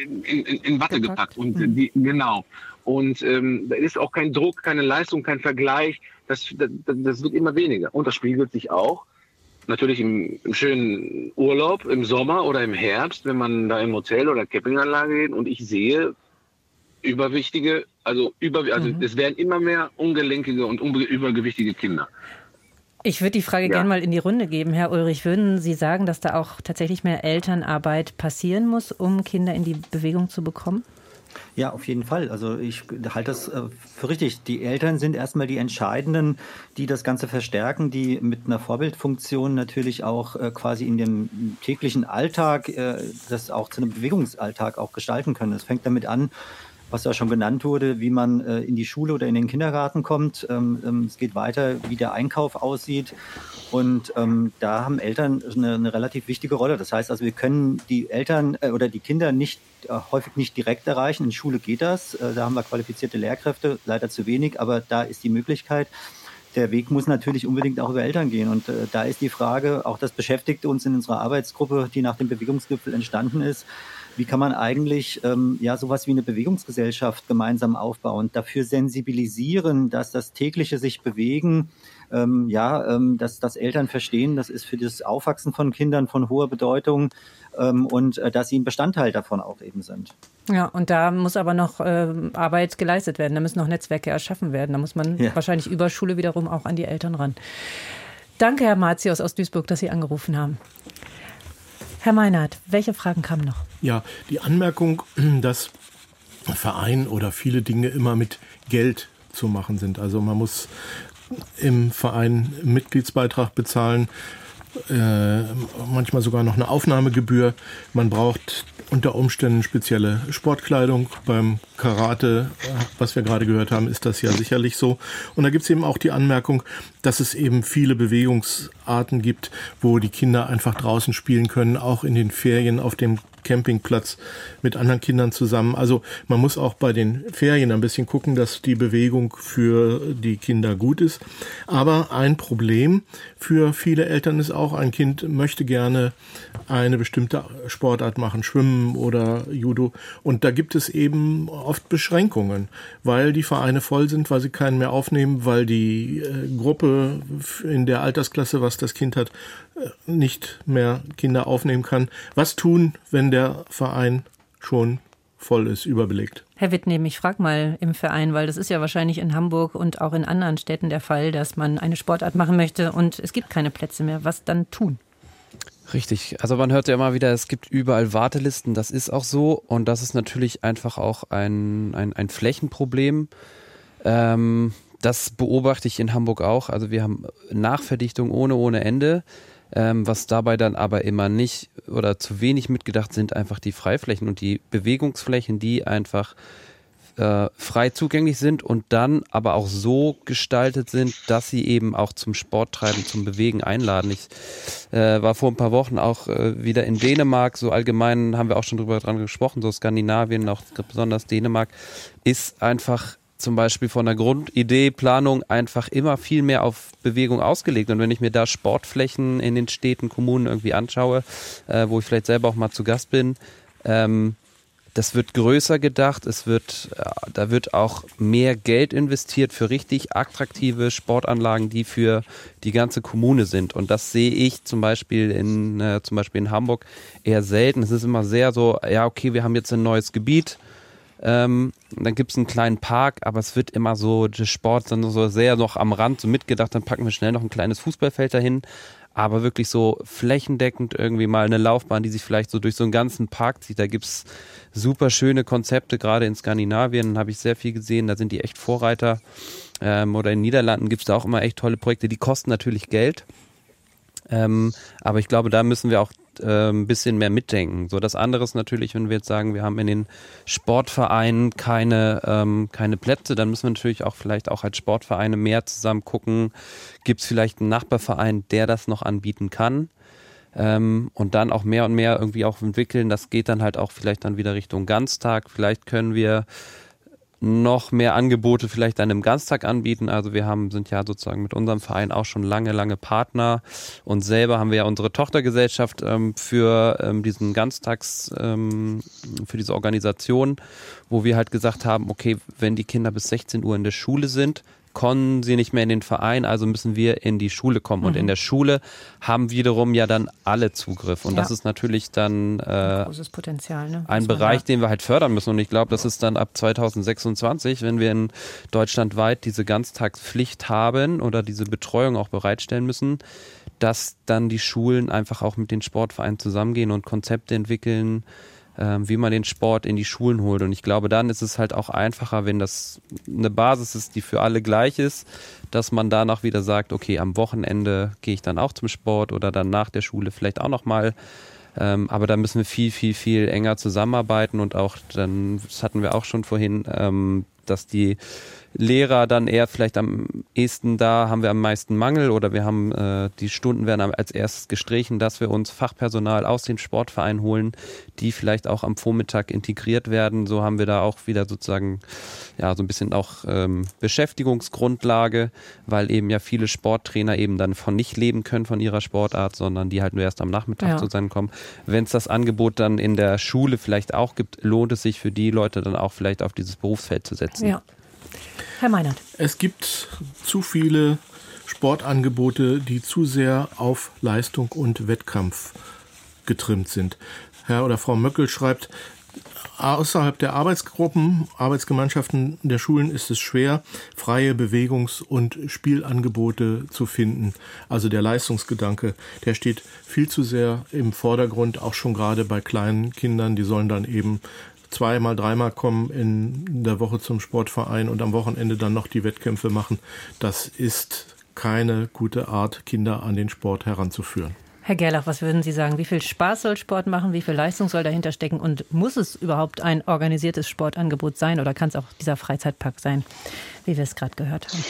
in, in, in Watte gepackt. Und hm. die, genau. Und ähm, da ist auch kein Druck, keine Leistung, kein Vergleich. Das, das, das wird immer weniger. Und das spiegelt sich auch natürlich im, im, schönen Urlaub im Sommer oder im Herbst, wenn man da im Hotel oder Campinganlage geht und ich sehe überwichtige, also über, also mhm. es werden immer mehr ungelenkige und übergewichtige Kinder. Ich würde die Frage ja. gerne mal in die Runde geben, Herr Ulrich. Würden Sie sagen, dass da auch tatsächlich mehr Elternarbeit passieren muss, um Kinder in die Bewegung zu bekommen? Ja, auf jeden Fall. Also ich halte das äh, für richtig. Die Eltern sind erstmal die Entscheidenden, die das Ganze verstärken, die mit einer Vorbildfunktion natürlich auch äh, quasi in dem täglichen Alltag äh, das auch zu einem Bewegungsalltag auch gestalten können. Es fängt damit an, was ja schon genannt wurde, wie man äh, in die Schule oder in den Kindergarten kommt. Ähm, ähm, es geht weiter, wie der Einkauf aussieht. Und ähm, da haben Eltern eine, eine, relativ wichtige Rolle. Das heißt also, wir können die Eltern äh, oder die Kinder nicht äh, häufig nicht direkt erreichen. In Schule geht das. Da haben wir qualifizierte Lehrkräfte, leider zu wenig, aber da ist die Möglichkeit. Der Weg muss natürlich unbedingt auch über Eltern gehen. Und äh, da ist die Frage, auch das beschäftigt uns in unserer Arbeitsgruppe, die nach dem Bewegungsgipfel entstanden ist, wie kann man eigentlich ähm, ja sowas wie eine Bewegungsgesellschaft gemeinsam aufbauen, dafür sensibilisieren, dass das tägliche sich bewegen ähm, ja, ähm, dass, dass Eltern verstehen, das ist für das Aufwachsen von Kindern von hoher Bedeutung ähm, und äh, dass sie ein Bestandteil davon auch eben sind. Ja, und da muss aber noch äh, Arbeit geleistet werden. Da müssen noch Netzwerke erschaffen werden. Da muss man ja. wahrscheinlich über Schule wiederum auch an die Eltern ran. Danke, Herr Martius aus Duisburg, dass Sie angerufen haben. Herr Meinert, welche Fragen kamen noch? Ja, die Anmerkung, [clears throat] dass Verein oder viele Dinge immer mit Geld zu machen sind. Also man muss im Verein Mitgliedsbeitrag bezahlen, äh, manchmal sogar noch eine Aufnahmegebühr. Man braucht unter Umständen spezielle Sportkleidung. Beim Karate, was wir gerade gehört haben, ist das ja sicherlich so. Und da gibt es eben auch die Anmerkung, dass es eben viele Bewegungsarten gibt, wo die Kinder einfach draußen spielen können, auch in den Ferien auf dem Campingplatz mit anderen Kindern zusammen. Also man muss auch bei den Ferien ein bisschen gucken, dass die Bewegung für die Kinder gut ist. Aber ein Problem für viele Eltern ist auch, ein Kind möchte gerne eine bestimmte Sportart machen, Schwimmen oder Judo. Und da gibt es eben oft Beschränkungen, weil die Vereine voll sind, weil sie keinen mehr aufnehmen, weil die äh, Gruppe in der Altersklasse, was das Kind hat, äh, nicht mehr Kinder aufnehmen kann. Was tun, wenn der Verein schon voll ist, überbelegt? Herr Wittnehm, ich frage mal im Verein, weil das ist ja wahrscheinlich in Hamburg und auch in anderen Städten der Fall, dass man eine Sportart machen möchte und es gibt keine Plätze mehr. Was dann tun? Richtig. Also man hört ja immer wieder, es gibt überall Wartelisten. Das ist auch so. Und das ist natürlich einfach auch ein, ein, ein Flächenproblem. Ähm, das beobachte ich in Hamburg auch. Also wir haben Nachverdichtung ohne, ohne Ende. Ähm, was dabei dann aber immer nicht oder zu wenig mitgedacht sind, einfach die Freiflächen und die Bewegungsflächen, die einfach äh, frei zugänglich sind und dann aber auch so gestaltet sind, dass sie eben auch zum Sporttreiben, zum Bewegen einladen. Ich äh, war vor ein paar Wochen auch äh, wieder in Dänemark, so allgemein haben wir auch schon drüber dran gesprochen, so Skandinavien, auch besonders Dänemark, ist einfach zum Beispiel von der Grundidee, Planung einfach immer viel mehr auf Bewegung ausgelegt. Und wenn ich mir da Sportflächen in den Städten, Kommunen irgendwie anschaue, äh, wo ich vielleicht selber auch mal zu Gast bin, ähm, das wird größer gedacht, es wird, äh, da wird auch mehr Geld investiert für richtig attraktive Sportanlagen, die für die ganze Kommune sind. Und das sehe ich zum Beispiel in, äh, zum Beispiel in Hamburg eher selten. Es ist immer sehr so, ja, okay, wir haben jetzt ein neues Gebiet, ähm, dann gibt es einen kleinen Park, aber es wird immer so, der Sport dann so sehr noch am Rand so mitgedacht, dann packen wir schnell noch ein kleines Fußballfeld dahin aber wirklich so flächendeckend irgendwie mal eine Laufbahn, die sich vielleicht so durch so einen ganzen Park zieht. Da gibt's super schöne Konzepte, gerade in Skandinavien habe ich sehr viel gesehen, da sind die echt Vorreiter. Ähm, oder in den Niederlanden gibt's da auch immer echt tolle Projekte, die kosten natürlich Geld. Ähm, aber ich glaube, da müssen wir auch ein bisschen mehr mitdenken. So das andere ist natürlich, wenn wir jetzt sagen, wir haben in den Sportvereinen keine, ähm, keine Plätze, dann müssen wir natürlich auch vielleicht auch als Sportvereine mehr zusammen gucken. Gibt es vielleicht einen Nachbarverein, der das noch anbieten kann? Ähm, und dann auch mehr und mehr irgendwie auch entwickeln. Das geht dann halt auch vielleicht dann wieder Richtung Ganztag. Vielleicht können wir noch mehr Angebote vielleicht dann im Ganztag anbieten. Also wir haben, sind ja sozusagen mit unserem Verein auch schon lange, lange Partner und selber haben wir ja unsere Tochtergesellschaft ähm, für ähm, diesen Ganztags, ähm, für diese Organisation, wo wir halt gesagt haben, okay, wenn die Kinder bis 16 Uhr in der Schule sind, kommen sie nicht mehr in den Verein, also müssen wir in die Schule kommen. Mhm. Und in der Schule haben wiederum ja dann alle Zugriff. Und ja. das ist natürlich dann äh, Potenzial, ne? ein Bereich, den wir halt fördern müssen. Und ich glaube, das ist dann ab 2026, wenn wir in Deutschland weit diese Ganztagspflicht haben oder diese Betreuung auch bereitstellen müssen, dass dann die Schulen einfach auch mit den Sportvereinen zusammengehen und Konzepte entwickeln, wie man den Sport in die Schulen holt. Und ich glaube, dann ist es halt auch einfacher, wenn das eine Basis ist, die für alle gleich ist, dass man danach wieder sagt, okay, am Wochenende gehe ich dann auch zum Sport oder dann nach der Schule vielleicht auch nochmal. Ähm, aber da müssen wir viel, viel, viel enger zusammenarbeiten und auch dann, das hatten wir auch schon vorhin, ähm, dass die Lehrer dann eher vielleicht am ehesten da haben wir am meisten Mangel oder wir haben äh, die Stunden werden als erstes gestrichen, dass wir uns Fachpersonal aus dem Sportverein holen, die vielleicht auch am Vormittag integriert werden. So haben wir da auch wieder sozusagen ja so ein bisschen auch ähm, Beschäftigungsgrundlage, weil eben ja viele Sporttrainer eben dann von nicht leben können von ihrer Sportart, sondern die halt nur erst am Nachmittag ja. zu sein kommen. Wenn es das Angebot dann in der Schule vielleicht auch gibt, lohnt es sich für die Leute dann auch vielleicht auf dieses Berufsfeld zu setzen. Ja. Herr Meinert. Es gibt zu viele Sportangebote, die zu sehr auf Leistung und Wettkampf getrimmt sind. Herr oder Frau Möckel schreibt, außerhalb der Arbeitsgruppen, Arbeitsgemeinschaften der Schulen ist es schwer, freie Bewegungs- und Spielangebote zu finden. Also der Leistungsgedanke, der steht viel zu sehr im Vordergrund, auch schon gerade bei kleinen Kindern. Die sollen dann eben zweimal, dreimal kommen in der Woche zum Sportverein und am Wochenende dann noch die Wettkämpfe machen. Das ist keine gute Art, Kinder an den Sport heranzuführen. Herr Gerlach, was würden Sie sagen? Wie viel Spaß soll Sport machen? Wie viel Leistung soll dahinter stecken? Und muss es überhaupt ein organisiertes Sportangebot sein oder kann es auch dieser Freizeitpark sein, wie wir es gerade gehört haben?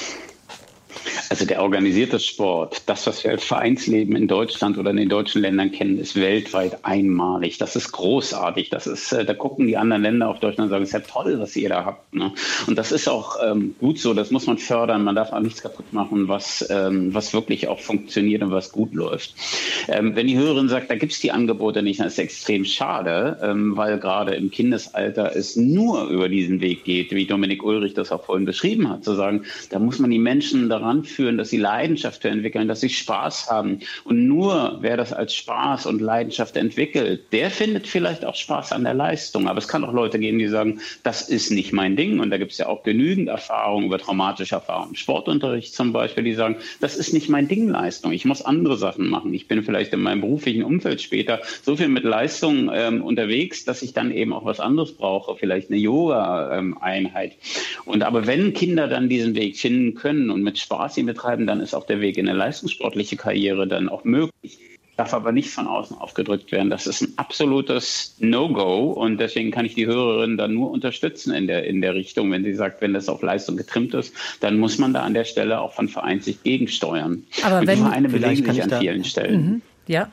Also der organisierte Sport, das, was wir als Vereinsleben in Deutschland oder in den deutschen Ländern kennen, ist weltweit einmalig. Das ist großartig. Das ist, äh, da gucken die anderen Länder auf Deutschland und sagen, es ist ja toll, was ihr da habt. Ne? Und das ist auch ähm, gut so. Das muss man fördern. Man darf auch nichts kaputt machen, was, ähm, was wirklich auch funktioniert und was gut läuft. Ähm, wenn die Hörerin sagt, da gibt es die Angebote nicht, dann ist es extrem schade, weil gerade im Kindesalter es nur über diesen Weg geht, wie Dominik Ulrich das auch vorhin beschrieben hat, zu sagen, da muss man die Menschen daran führen, führen, dass sie Leidenschaft entwickeln, dass sie Spaß haben. Und nur wer das als Spaß und Leidenschaft entwickelt, der findet vielleicht auch Spaß an der Leistung. Aber es kann auch Leute geben, die sagen, das ist nicht mein Ding. Und da gibt es ja auch genügend Erfahrungen über traumatische Erfahrungen. Sportunterricht zum Beispiel, die sagen, das ist nicht mein Ding Leistung. Ich muss andere Sachen machen. Ich bin vielleicht in meinem beruflichen Umfeld später so viel mit Leistung ähm, unterwegs, dass ich dann eben auch was anderes brauche, vielleicht eine Yoga-Einheit. Und aber wenn Kinder dann diesen Weg finden können und mit Spaß ihn betreiben, dann ist auch der Weg in eine leistungssportliche Karriere dann auch möglich. Darf aber nicht von außen aufgedrückt werden. Das ist ein absolutes No-Go und deswegen kann ich die Hörerin dann nur unterstützen in der, in der Richtung, wenn sie sagt, wenn das auf Leistung getrimmt ist, dann muss man da an der Stelle auch von Vereinssicht gegensteuern. Aber und wenn, die Vereine belegen sich an vielen Stellen. Mhm. Ja,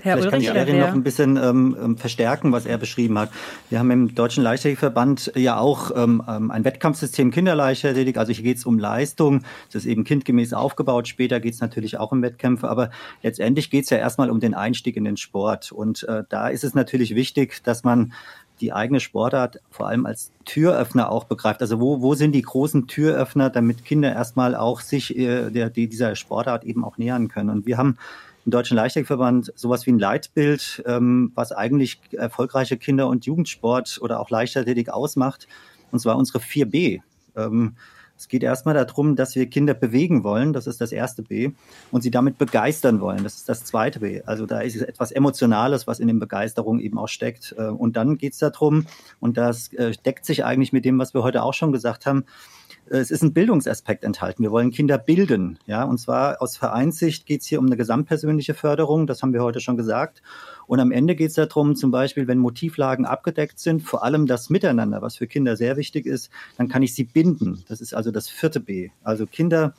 Herr Vielleicht Ulrich, kann ich Erin noch ein bisschen ähm, ähm, verstärken, was er beschrieben hat. Wir haben im Deutschen Leichtathletikverband ja auch ähm, ähm ein Wettkampfsystem Kinderleichtathletik. Also hier geht es um Leistung. Das ist eben kindgemäß aufgebaut. Später geht es natürlich auch um Wettkämpfe. Aber letztendlich geht es ja erstmal um den Einstieg in den Sport. Und äh, da ist es natürlich wichtig, dass man die eigene Sportart vor allem als Türöffner auch begreift. Also wo, wo sind die großen Türöffner, damit Kinder erstmal auch sich äh, der, die, dieser Sportart eben auch nähern können. Und wir haben im Deutschen Leichtathletikverband sowas wie ein Leitbild, ähm, was eigentlich erfolgreiche Kinder- und Jugendsport oder auch Leichtathletik ausmacht. Und zwar unsere 4B. Ähm, es geht erstmal darum, dass wir Kinder bewegen wollen, das ist das erste B, und sie damit begeistern wollen, das ist das zweite B. Also da ist etwas Emotionales, was in den Begeisterungen eben auch steckt. Äh, und dann geht es darum, und das äh, deckt sich eigentlich mit dem, was wir heute auch schon gesagt haben, es ist ein Bildungsaspekt enthalten. Wir wollen Kinder bilden, ja, und zwar aus Vereinssicht geht es hier um eine gesamtpersönliche Förderung, das haben wir heute schon gesagt. Und am Ende geht es darum, zum Beispiel, wenn Motivlagen abgedeckt sind, vor allem das Miteinander, was für Kinder sehr wichtig ist, dann kann ich sie binden. Das ist also das vierte B. Also Kinder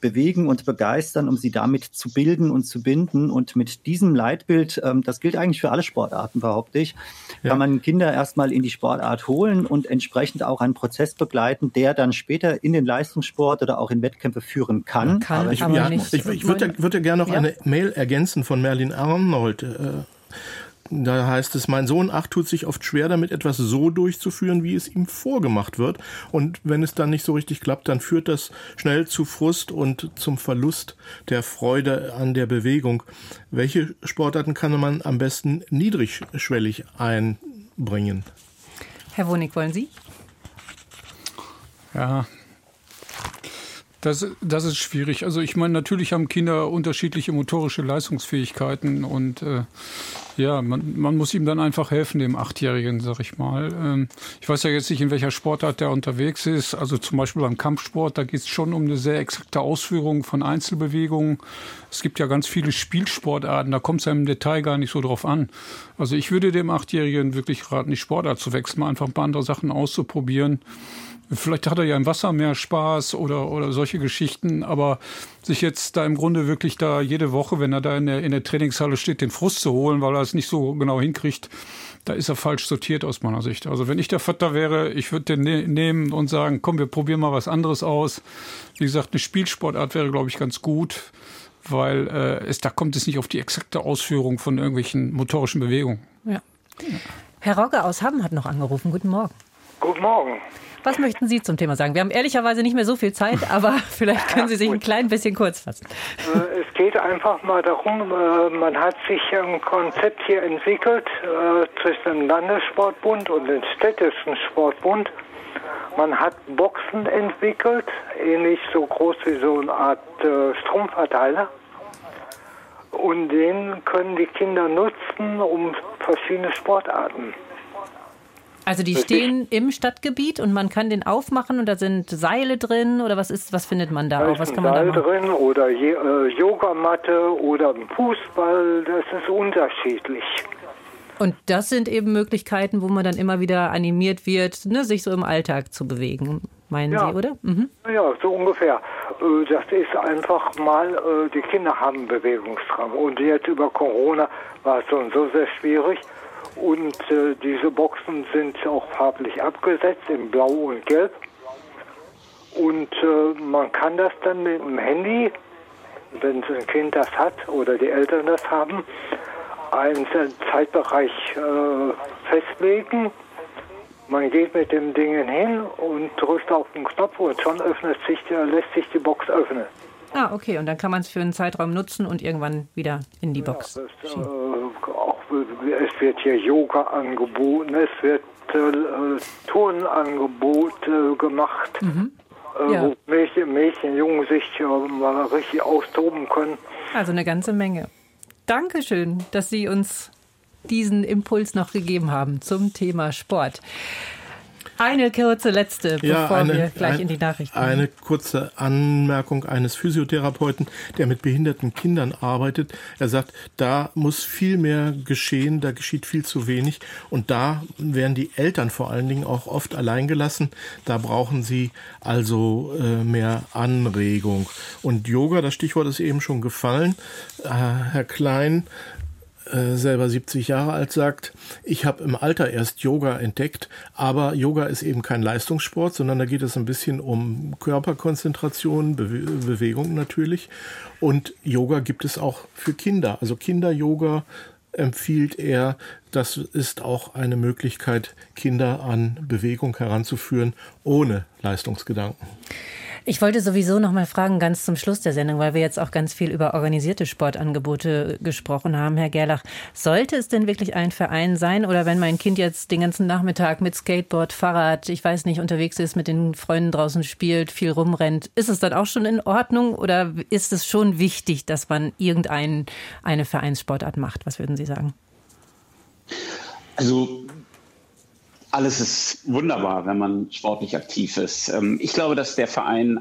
bewegen und begeistern, um sie damit zu bilden und zu binden. Und mit diesem Leitbild, ähm, das gilt eigentlich für alle Sportarten, behaupte ich, ja. kann man Kinder erstmal in die Sportart holen und entsprechend auch einen Prozess begleiten, der dann später in den Leistungssport oder auch in Wettkämpfe führen kann. kann aber ich, aber ja, ich, ich würde, würde gerne noch ja. eine Mail ergänzen von Merlin Arnold. Äh, da heißt es, mein Sohn Ach tut sich oft schwer damit, etwas so durchzuführen, wie es ihm vorgemacht wird. Und wenn es dann nicht so richtig klappt, dann führt das schnell zu Frust und zum Verlust der Freude an der Bewegung. Welche Sportarten kann man am besten niedrigschwellig einbringen? Herr Wonig, wollen Sie? Ja, das, das ist schwierig. Also ich meine, natürlich haben Kinder unterschiedliche motorische Leistungsfähigkeiten und äh, ja, man, man muss ihm dann einfach helfen, dem Achtjährigen, sag ich mal. Ähm, ich weiß ja jetzt nicht, in welcher Sportart der unterwegs ist. Also zum Beispiel beim Kampfsport, da geht es schon um eine sehr exakte Ausführung von Einzelbewegungen. Es gibt ja ganz viele Spielsportarten, da kommt es ja im Detail gar nicht so drauf an. Also ich würde dem Achtjährigen wirklich raten, die Sportart zu wechseln, mal einfach ein paar andere Sachen auszuprobieren Vielleicht hat er ja im Wasser mehr Spaß oder, oder solche Geschichten, aber sich jetzt da im Grunde wirklich da jede Woche, wenn er da in der, in der Trainingshalle steht, den Frust zu holen, weil er es nicht so genau hinkriegt, da ist er falsch sortiert aus meiner Sicht. Also wenn ich der Vater wäre, ich würde den ne nehmen und sagen, komm, wir probieren mal was anderes aus. Wie gesagt, eine Spielsportart wäre, glaube ich, ganz gut, weil äh, es, da kommt es nicht auf die exakte Ausführung von irgendwelchen motorischen Bewegungen. Ja. Herr Rogge aus Hamm hat noch angerufen. Guten Morgen. Guten Morgen. Was möchten Sie zum Thema sagen? Wir haben ehrlicherweise nicht mehr so viel Zeit, [laughs] aber vielleicht können Sie sich ein klein bisschen kurz fassen. Äh, es geht einfach mal darum, äh, man hat sich ein Konzept hier entwickelt äh, zwischen dem Landessportbund und dem städtischen Sportbund. Man hat Boxen entwickelt, ähnlich so groß wie so eine Art Stromverteiler. Und den können die Kinder nutzen, um verschiedene Sportarten also die stehen im Stadtgebiet und man kann den aufmachen und da sind Seile drin oder was ist, was findet man da? Da was kann man Seil da drin oder äh, Yogamatte oder Fußball, das ist unterschiedlich. Und das sind eben Möglichkeiten, wo man dann immer wieder animiert wird, ne, sich so im Alltag zu bewegen, meinen ja. Sie, oder? Mhm. Ja, so ungefähr. Äh, das ist einfach mal, äh, die Kinder haben Bewegungsdrang. Und jetzt über Corona war es so und so sehr schwierig. Und äh, diese Boxen sind auch farblich abgesetzt in Blau und Gelb. Und äh, man kann das dann mit dem Handy, wenn ein Kind das hat oder die Eltern das haben, einen Zeitbereich äh, festlegen. Man geht mit dem Ding hin und drückt auf den Knopf und schon öffnet sich, lässt sich die Box öffnen. Ah, okay. Und dann kann man es für einen Zeitraum nutzen und irgendwann wieder in die Box. Ja, das, äh, es wird hier Yoga angeboten, es wird äh, Turnangebote gemacht, mhm. äh, ja. wo Mädchen, Mädchen, Jungen sich äh, mal richtig austoben können. Also eine ganze Menge. Dankeschön, dass Sie uns diesen Impuls noch gegeben haben zum Thema Sport. Eine kurze letzte, bevor ja, eine, wir gleich ein, in die Nachrichten gehen. Eine kurze Anmerkung eines Physiotherapeuten, der mit behinderten Kindern arbeitet. Er sagt, da muss viel mehr geschehen, da geschieht viel zu wenig. Und da werden die Eltern vor allen Dingen auch oft alleingelassen. Da brauchen sie also äh, mehr Anregung. Und Yoga, das Stichwort ist eben schon gefallen. Äh, Herr Klein äh, selber 70 Jahre alt, sagt, ich habe im Alter erst Yoga entdeckt, aber Yoga ist eben kein Leistungssport, sondern da geht es ein bisschen um Körperkonzentration, Be Bewegung natürlich. Und Yoga gibt es auch für Kinder. Also Kinder-Yoga empfiehlt er, das ist auch eine Möglichkeit, Kinder an Bewegung heranzuführen, ohne Leistungsgedanken. Ich wollte sowieso noch mal fragen, ganz zum Schluss der Sendung, weil wir jetzt auch ganz viel über organisierte Sportangebote gesprochen haben, Herr Gerlach. Sollte es denn wirklich ein Verein sein oder wenn mein Kind jetzt den ganzen Nachmittag mit Skateboard, Fahrrad, ich weiß nicht, unterwegs ist, mit den Freunden draußen spielt, viel rumrennt, ist es dann auch schon in Ordnung oder ist es schon wichtig, dass man irgendeine Vereinssportart macht? Was würden Sie sagen? Also alles ist wunderbar, wenn man sportlich aktiv ist. Ähm, ich glaube, dass der Verein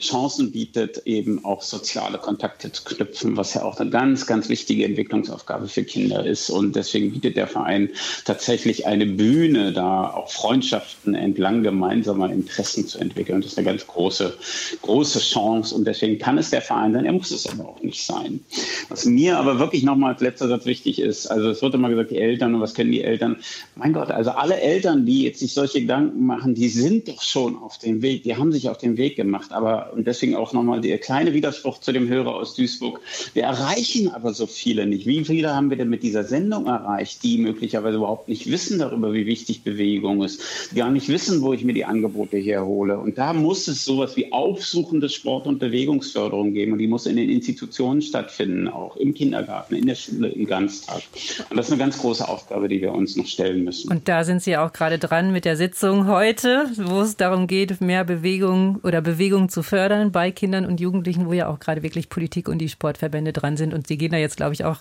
Chancen bietet, eben auch soziale Kontakte zu knüpfen, was ja auch eine ganz, ganz wichtige Entwicklungsaufgabe für Kinder ist. Und deswegen bietet der Verein tatsächlich eine Bühne, da auch Freundschaften entlang gemeinsamer Interessen zu entwickeln. Das ist eine ganz große, große Chance. Und deswegen kann es der Verein sein. Er muss es aber auch nicht sein. Was mir aber wirklich nochmal als letzter Satz wichtig ist, also es wird immer gesagt, die Eltern und was können die Eltern? Mein Gott, also alle Eltern Eltern, die jetzt sich solche Gedanken machen, die sind doch schon auf dem Weg, die haben sich auf den Weg gemacht. Aber und deswegen auch nochmal der kleine Widerspruch zu dem Hörer aus Duisburg. Wir erreichen aber so viele nicht. Wie viele haben wir denn mit dieser Sendung erreicht, die möglicherweise überhaupt nicht wissen darüber, wie wichtig Bewegung ist, die gar nicht wissen, wo ich mir die Angebote herhole. Und da muss es sowas wie aufsuchende Sport- und Bewegungsförderung geben. Und die muss in den Institutionen stattfinden, auch im Kindergarten, in der Schule, im Ganztag. Und das ist eine ganz große Aufgabe, die wir uns noch stellen müssen. Und da sind Sie auch gerade dran mit der Sitzung heute, wo es darum geht, mehr Bewegung oder Bewegung zu fördern bei Kindern und Jugendlichen, wo ja auch gerade wirklich Politik und die Sportverbände dran sind. Und Sie gehen da jetzt, glaube ich, auch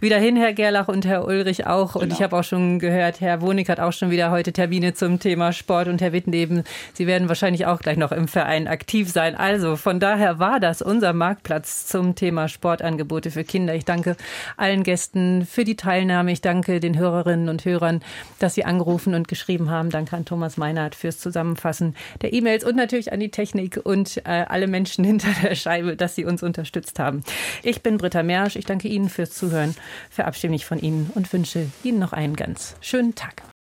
wieder hin, Herr Gerlach und Herr Ulrich auch. Und genau. ich habe auch schon gehört, Herr Wonig hat auch schon wieder heute Termine zum Thema Sport und Herr Wittenleben, Sie werden wahrscheinlich auch gleich noch im Verein aktiv sein. Also von daher war das unser Marktplatz zum Thema Sportangebote für Kinder. Ich danke allen Gästen für die Teilnahme. Ich danke den Hörerinnen und Hörern, dass Sie angerufen und geschrieben haben. Danke an Thomas Meinert fürs Zusammenfassen der E-Mails und natürlich an die Technik und äh, alle Menschen [laughs] hinter der Scheibe, dass sie uns unterstützt haben. Ich bin Britta Mersch. Ich danke Ihnen fürs Zuhören, verabschiede mich von Ihnen und wünsche Ihnen noch einen ganz schönen Tag.